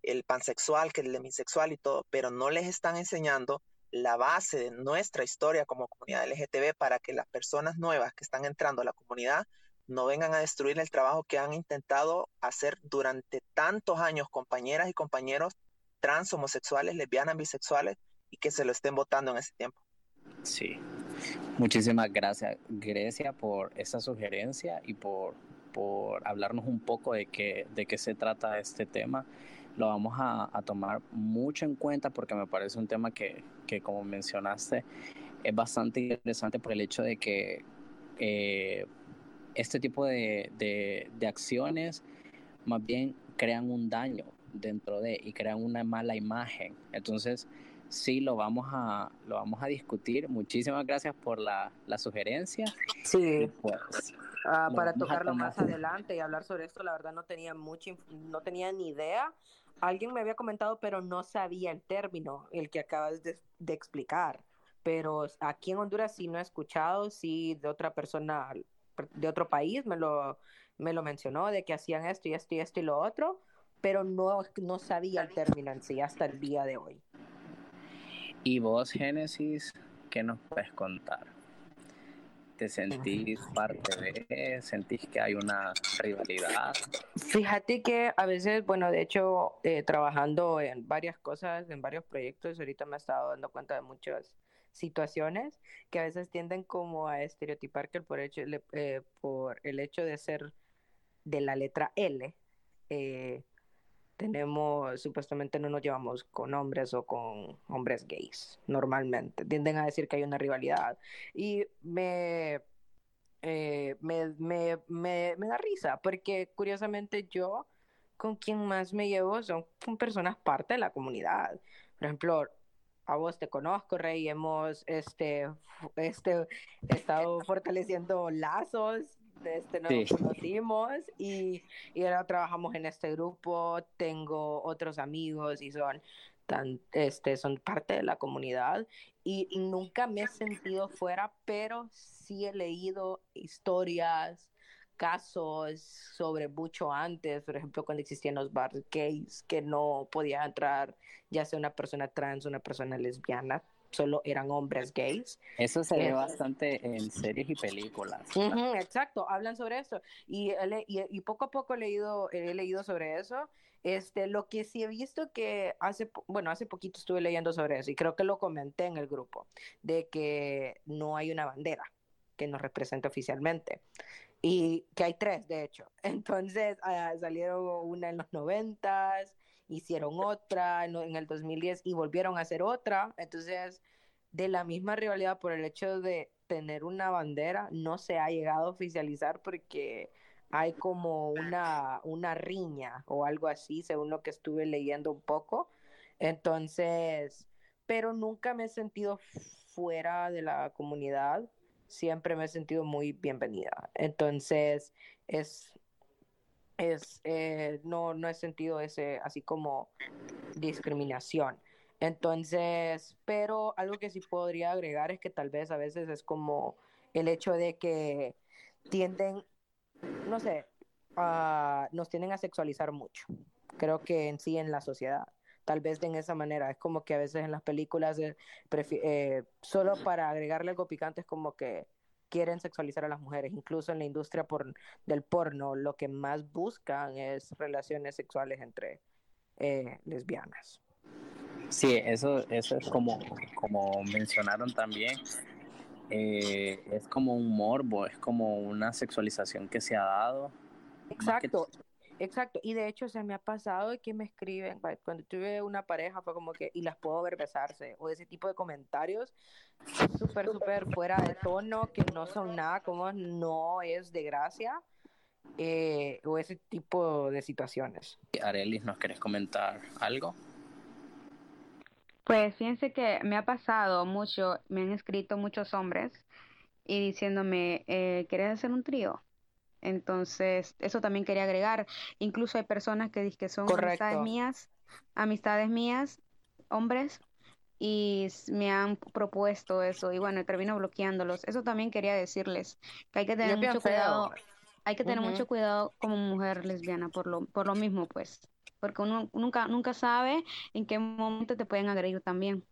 el pansexual, que el demisexual y todo, pero no les están enseñando la base de nuestra historia como comunidad LGTB para que las personas nuevas que están entrando a la comunidad no vengan a destruir el trabajo que han intentado hacer durante tantos años compañeras y compañeros trans, homosexuales, lesbianas, bisexuales y que se lo estén votando en ese tiempo. Sí, muchísimas gracias Grecia por esa sugerencia y por, por hablarnos un poco de qué, de qué se trata este tema. Lo vamos a, tomar mucho en cuenta porque me parece un tema que, que como mencionaste, es bastante interesante por el hecho de que eh, este tipo de, de, acciones más bien crean un daño dentro de y crean una mala imagen. Entonces, sí, lo vamos a, lo vamos a discutir. Muchísimas gracias por la, la sugerencia. Sí. Pues, ah, para tocarlo más adelante y hablar sobre esto, la verdad no tenía mucha, no tenía ni idea. Alguien me había comentado, pero no sabía el término, el que acabas de, de explicar. Pero aquí en Honduras sí no he escuchado, sí de otra persona de otro país me lo, me lo mencionó, de que hacían esto y esto y esto y lo otro, pero no, no sabía el término en sí hasta el día de hoy. ¿Y vos, Génesis, qué nos puedes contar? ¿Te sentís parte de? ¿Sentís que hay una rivalidad? Fíjate que a veces, bueno, de hecho, eh, trabajando en varias cosas, en varios proyectos, ahorita me he estado dando cuenta de muchas situaciones que a veces tienden como a estereotipar que por, hecho, eh, por el hecho de ser de la letra L, eh, tenemos, supuestamente no nos llevamos con hombres o con hombres gays, normalmente. Tienden a decir que hay una rivalidad. Y me, eh, me, me, me, me, da risa, porque curiosamente yo con quien más me llevo son con personas parte de la comunidad. Por ejemplo, a vos te conozco, Rey, hemos este, este, estado fortaleciendo lazos, este, nos conocimos y, y, ahora trabajamos en este grupo, tengo otros amigos y son, tan, este, son parte de la comunidad y, nunca me he sentido fuera, pero sí he leído historias, casos sobre mucho antes, por ejemplo, cuando existían los bars gays, que no podía entrar ya sea una persona trans, una persona lesbiana, solo eran hombres gays. Eso se ve eh, bastante en series y películas. exacto, hablan sobre eso. Y, y, poco a poco he leído, he leído sobre eso. Este, lo que sí he visto que hace, bueno, hace poquito estuve leyendo sobre eso y creo que lo comenté en el grupo, de que no hay una bandera que nos represente oficialmente y que hay tres, de hecho. <laughs> Entonces ah, salieron una en los noventas, hicieron otra en, el 2010 y volvieron a hacer otra. Entonces, de la misma rivalidad por el hecho de tener una bandera, no se ha llegado a oficializar porque hay como una, una riña o algo así, según lo que estuve leyendo un poco. Entonces, pero nunca me he sentido fuera de la comunidad siempre me he sentido muy bienvenida. Entonces, es, es eh, no, no he sentido ese, así como discriminación. Entonces, pero algo que sí podría agregar es que tal vez a veces es como el hecho de que tienden, no sé, nos tienden a sexualizar mucho. Creo que en sí en la sociedad tal vez de esa manera. Es como que a veces en las películas, eh, eh, solo para agregarle algo picante, es como que quieren sexualizar a las mujeres, incluso en la industria por, del porno, lo que más buscan es relaciones sexuales entre eh, lesbianas. Sí, eso, eso es como, como mencionaron también, eh, es como un morbo, es como una sexualización que se ha dado. Exacto, exacto. Y de hecho se me ha pasado que me escriben, cuando tuve una pareja fue como que, y las puedo ver besarse, o ese tipo de comentarios súper, súper fuera de tono, que no son nada, como no es de gracia. Eh, o ese tipo de situaciones. Arelis, ¿nos querés comentar algo? Pues fíjense que me ha pasado mucho, me han escrito muchos hombres y diciéndome, eh, ¿quieres hacer un trío? Entonces, eso también quería agregar. Incluso hay personas que dicen que son amistades mías, amistades mías, hombres, y me han propuesto eso. Y bueno, termino bloqueándolos. Eso también quería decirles, que hay que tener mucho cuidado. Hay que tener mucho cuidado como mujer lesbiana por lo, por lo mismo, pues porque uno nunca, nunca sabe en qué momento te pueden agredir también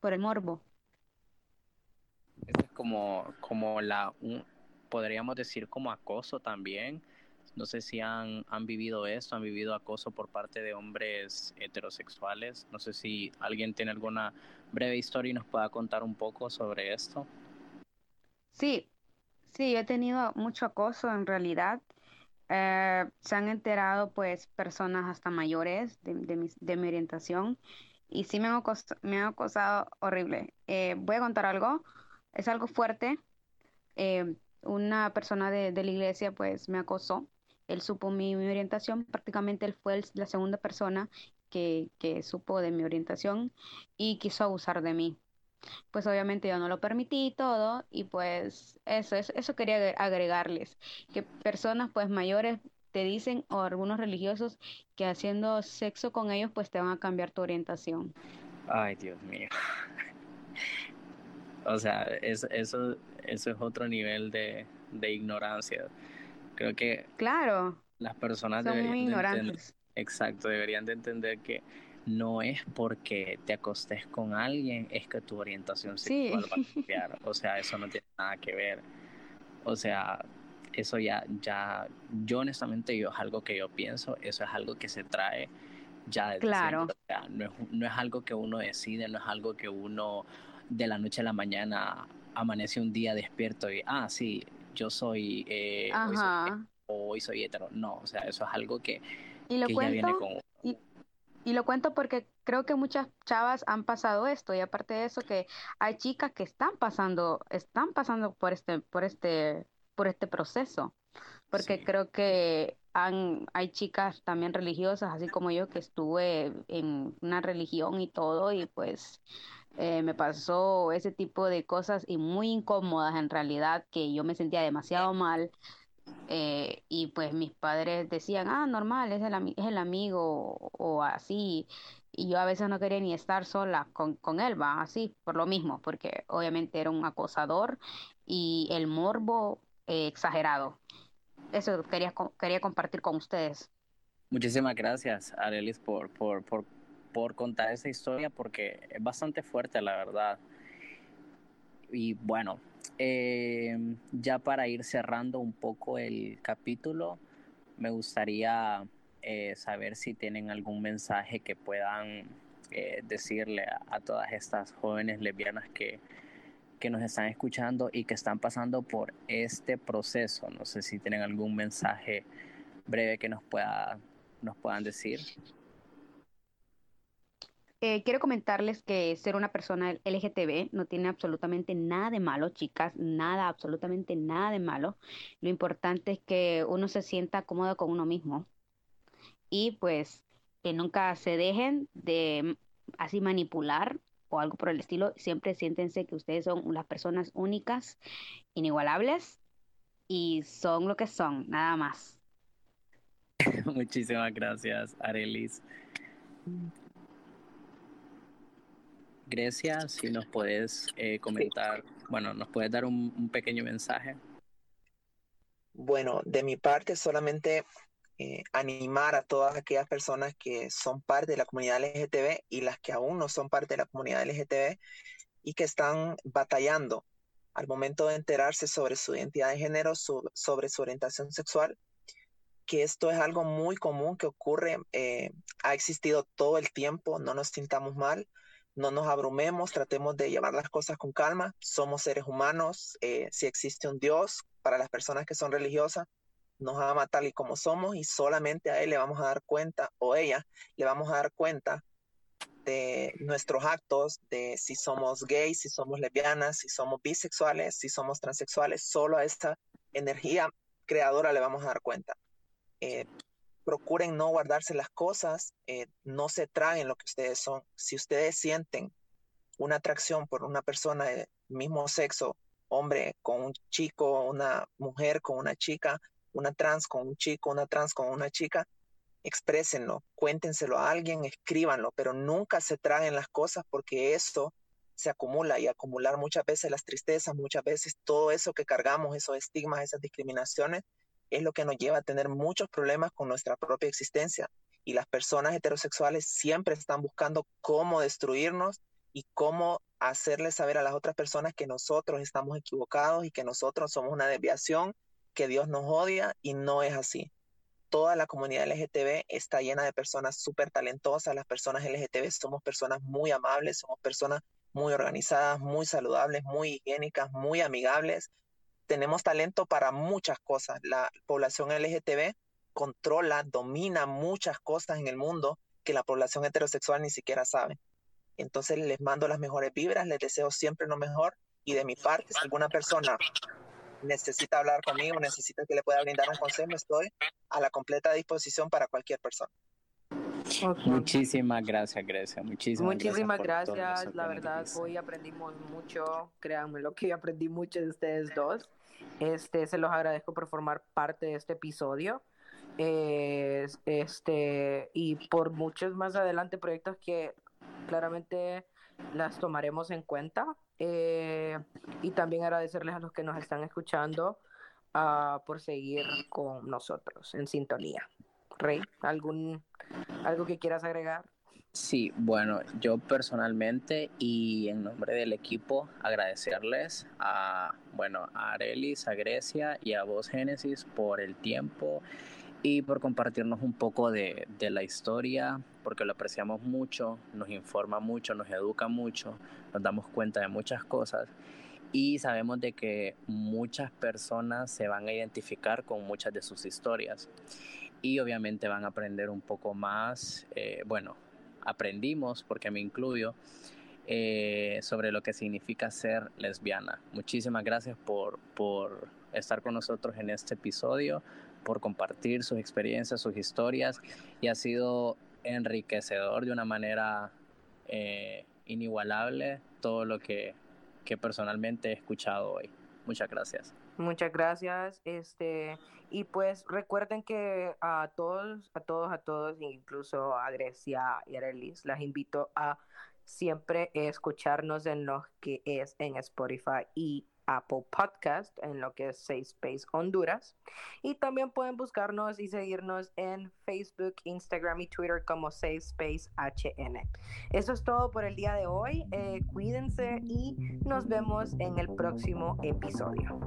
por el morbo. es como, como la, podríamos decir como acoso también. No sé si han, han vivido eso, han vivido acoso por parte de hombres heterosexuales. No sé si alguien tiene alguna breve historia y nos pueda contar un poco sobre esto. Sí, sí, yo he tenido mucho acoso en realidad. Eh, se han enterado pues personas hasta mayores de, mi, de mi, orientación y sí me han, acosado, me han acosado horrible. Eh, voy a contar algo, es algo fuerte. Eh, una persona de, de, la iglesia pues me acosó, él supo mi, orientación, prácticamente él fue la segunda persona que, que supo de mi orientación y quiso abusar de mí pues obviamente yo no lo permití todo y pues eso, eso, eso quería agregarles, que personas pues mayores te dicen o algunos religiosos que haciendo sexo con ellos pues te van a cambiar tu orientación. Ay, Dios mío. <laughs> O sea, eso, eso, eso es otro nivel de, de ignorancia. Creo que claro, las personas son muy ignorantes. exacto, deberían de entender que no es porque te acostes con alguien, es que tu orientación sexual va a <laughs> cambiar. O sea, eso no tiene nada que ver. O sea, eso ya, ya, yo honestamente, yo es algo que yo pienso, eso es algo que se trae ya de claro. no, es, no es algo que uno decide, no es algo que uno de la noche a la mañana amanece un día despierto y, ah, sí, yo soy, eh, hoy soy, soy hetero. No, o sea, eso es algo que, ¿Y lo ya viene con y lo cuento porque creo que muchas chavas han pasado esto y aparte de eso que hay chicas que están pasando, están pasando por este, por este, por este proceso. Porque creo que han, hay chicas también religiosas, así como yo, que estuve en una religión y todo, y pues eh, me pasó ese tipo de cosas y muy incómodas en realidad, que yo me sentía demasiado mal eh, y pues mis padres decían, ah, normal, es el, es el amigo o, así. Y yo a veces no quería ni estar sola con, con él, va, así, por lo mismo, porque obviamente era un acosador y el morbo eh, exagerado. Eso quería, quería compartir con ustedes. Muchísimas gracias, Arelis, por, por, por, por contar esa historia, porque es bastante fuerte, la verdad. Y bueno, eh, ya para ir cerrando un poco el capítulo, me gustaría eh, saber si tienen algún mensaje que puedan eh, decirle a, todas estas jóvenes lesbianas que, que nos están escuchando y que están pasando por este proceso. No sé si tienen algún mensaje breve que nos, pueda, nos puedan decir. Eh, quiero comentarles que ser una persona LGTB no tiene absolutamente nada de malo, chicas, nada, absolutamente nada de malo. Lo importante es que uno se sienta cómodo con uno mismo y pues que nunca se dejen de así manipular o algo por el estilo. Siempre siéntense que ustedes son las personas únicas, inigualables y son lo que son, nada más. <laughs> Muchísimas gracias, Arelis. Grecia, si nos puedes eh, comentar, bueno, nos puedes dar un, pequeño mensaje. Bueno, de mi parte solamente eh, animar a todas aquellas personas que son parte de la comunidad LGTB y las que aún no son parte de la comunidad LGTB y que están batallando al momento de enterarse sobre su identidad de género, sobre su orientación sexual, que esto es algo muy común que ocurre, eh, ha existido todo el tiempo, no nos sintamos mal, no nos abrumemos, tratemos de llevar las cosas con calma, somos seres humanos, eh, si existe un Dios, para las personas que son religiosas, nos ama tal y como somos y solamente a Él le vamos a dar cuenta, o ella le vamos a dar cuenta de nuestros actos, de si somos gays, si somos lesbianas, si somos bisexuales, si somos transexuales, solo a esta energía creadora le vamos a dar cuenta. Eh, procuren no guardarse las cosas, eh, no se traen lo que ustedes son. Si ustedes sienten una atracción por una persona del mismo sexo, hombre con un chico, una mujer con una chica, una trans con un chico, una trans con una chica, exprésenlo, cuéntenselo a alguien, escríbanlo, pero nunca se traguen las cosas porque eso se acumula y acumular muchas veces las tristezas, muchas veces todo eso que cargamos, esos estigmas, esas discriminaciones, es lo que nos lleva a tener muchos problemas con nuestra propia existencia. Y las personas heterosexuales siempre están buscando cómo destruirnos y cómo hacerles saber a las otras personas que nosotros estamos equivocados y que nosotros somos una desviación, que Dios nos odia y no es así. Toda la comunidad LGTB está llena de personas súper talentosas. Las personas LGTB somos personas muy amables, somos personas muy organizadas, muy saludables, muy higiénicas, muy amigables, tenemos talento para muchas cosas. La población LGTB controla, domina muchas cosas en el mundo que la población heterosexual ni siquiera sabe. Entonces les mando las mejores vibras, les deseo siempre lo mejor y de mi parte, si alguna persona necesita hablar conmigo, necesita que le pueda brindar un consejo, estoy a la completa disposición para cualquier persona. Muchísimas gracias, Grecia. Muchísimas, Muchísimas gracias. La verdad, hoy aprendimos mucho. Créanme lo que aprendí mucho de ustedes dos. Este, se los agradezco por formar parte de este episodio. este, y por muchos más adelante proyectos que claramente las tomaremos en cuenta. Eh, y también agradecerles a los que nos están escuchando uh, por seguir con nosotros en sintonía. Rey, ¿algún, ¿algo que quieras agregar? Sí, bueno, yo personalmente y en nombre del equipo agradecerles a, bueno, a Arelis, a Grecia y a vos Génesis por el tiempo y por compartirnos un poco de, de, la historia, porque lo apreciamos mucho, nos informa mucho, nos educa mucho, nos damos cuenta de muchas cosas y sabemos de que muchas personas se van a identificar con muchas de sus historias y obviamente van a aprender un poco más, eh, bueno, aprendimos, porque me incluyo, eh, sobre lo que significa ser lesbiana. Muchísimas gracias por, por estar con nosotros en este episodio, por compartir sus experiencias, sus historias, y ha sido enriquecedor de una manera eh, inigualable todo lo que, que personalmente he escuchado hoy. Muchas gracias. Muchas gracias. Este, y pues recuerden que a todos, a todos, a todos, incluso a Grecia y a Relis, las invito a siempre escucharnos en lo que es en Spotify y Apple Podcast, en lo que es Safe Space Honduras. Y también pueden buscarnos y seguirnos en Facebook, Instagram y Twitter como Safe Space HN. Eso es todo por el día de hoy. Eh, cuídense y nos vemos en el próximo episodio.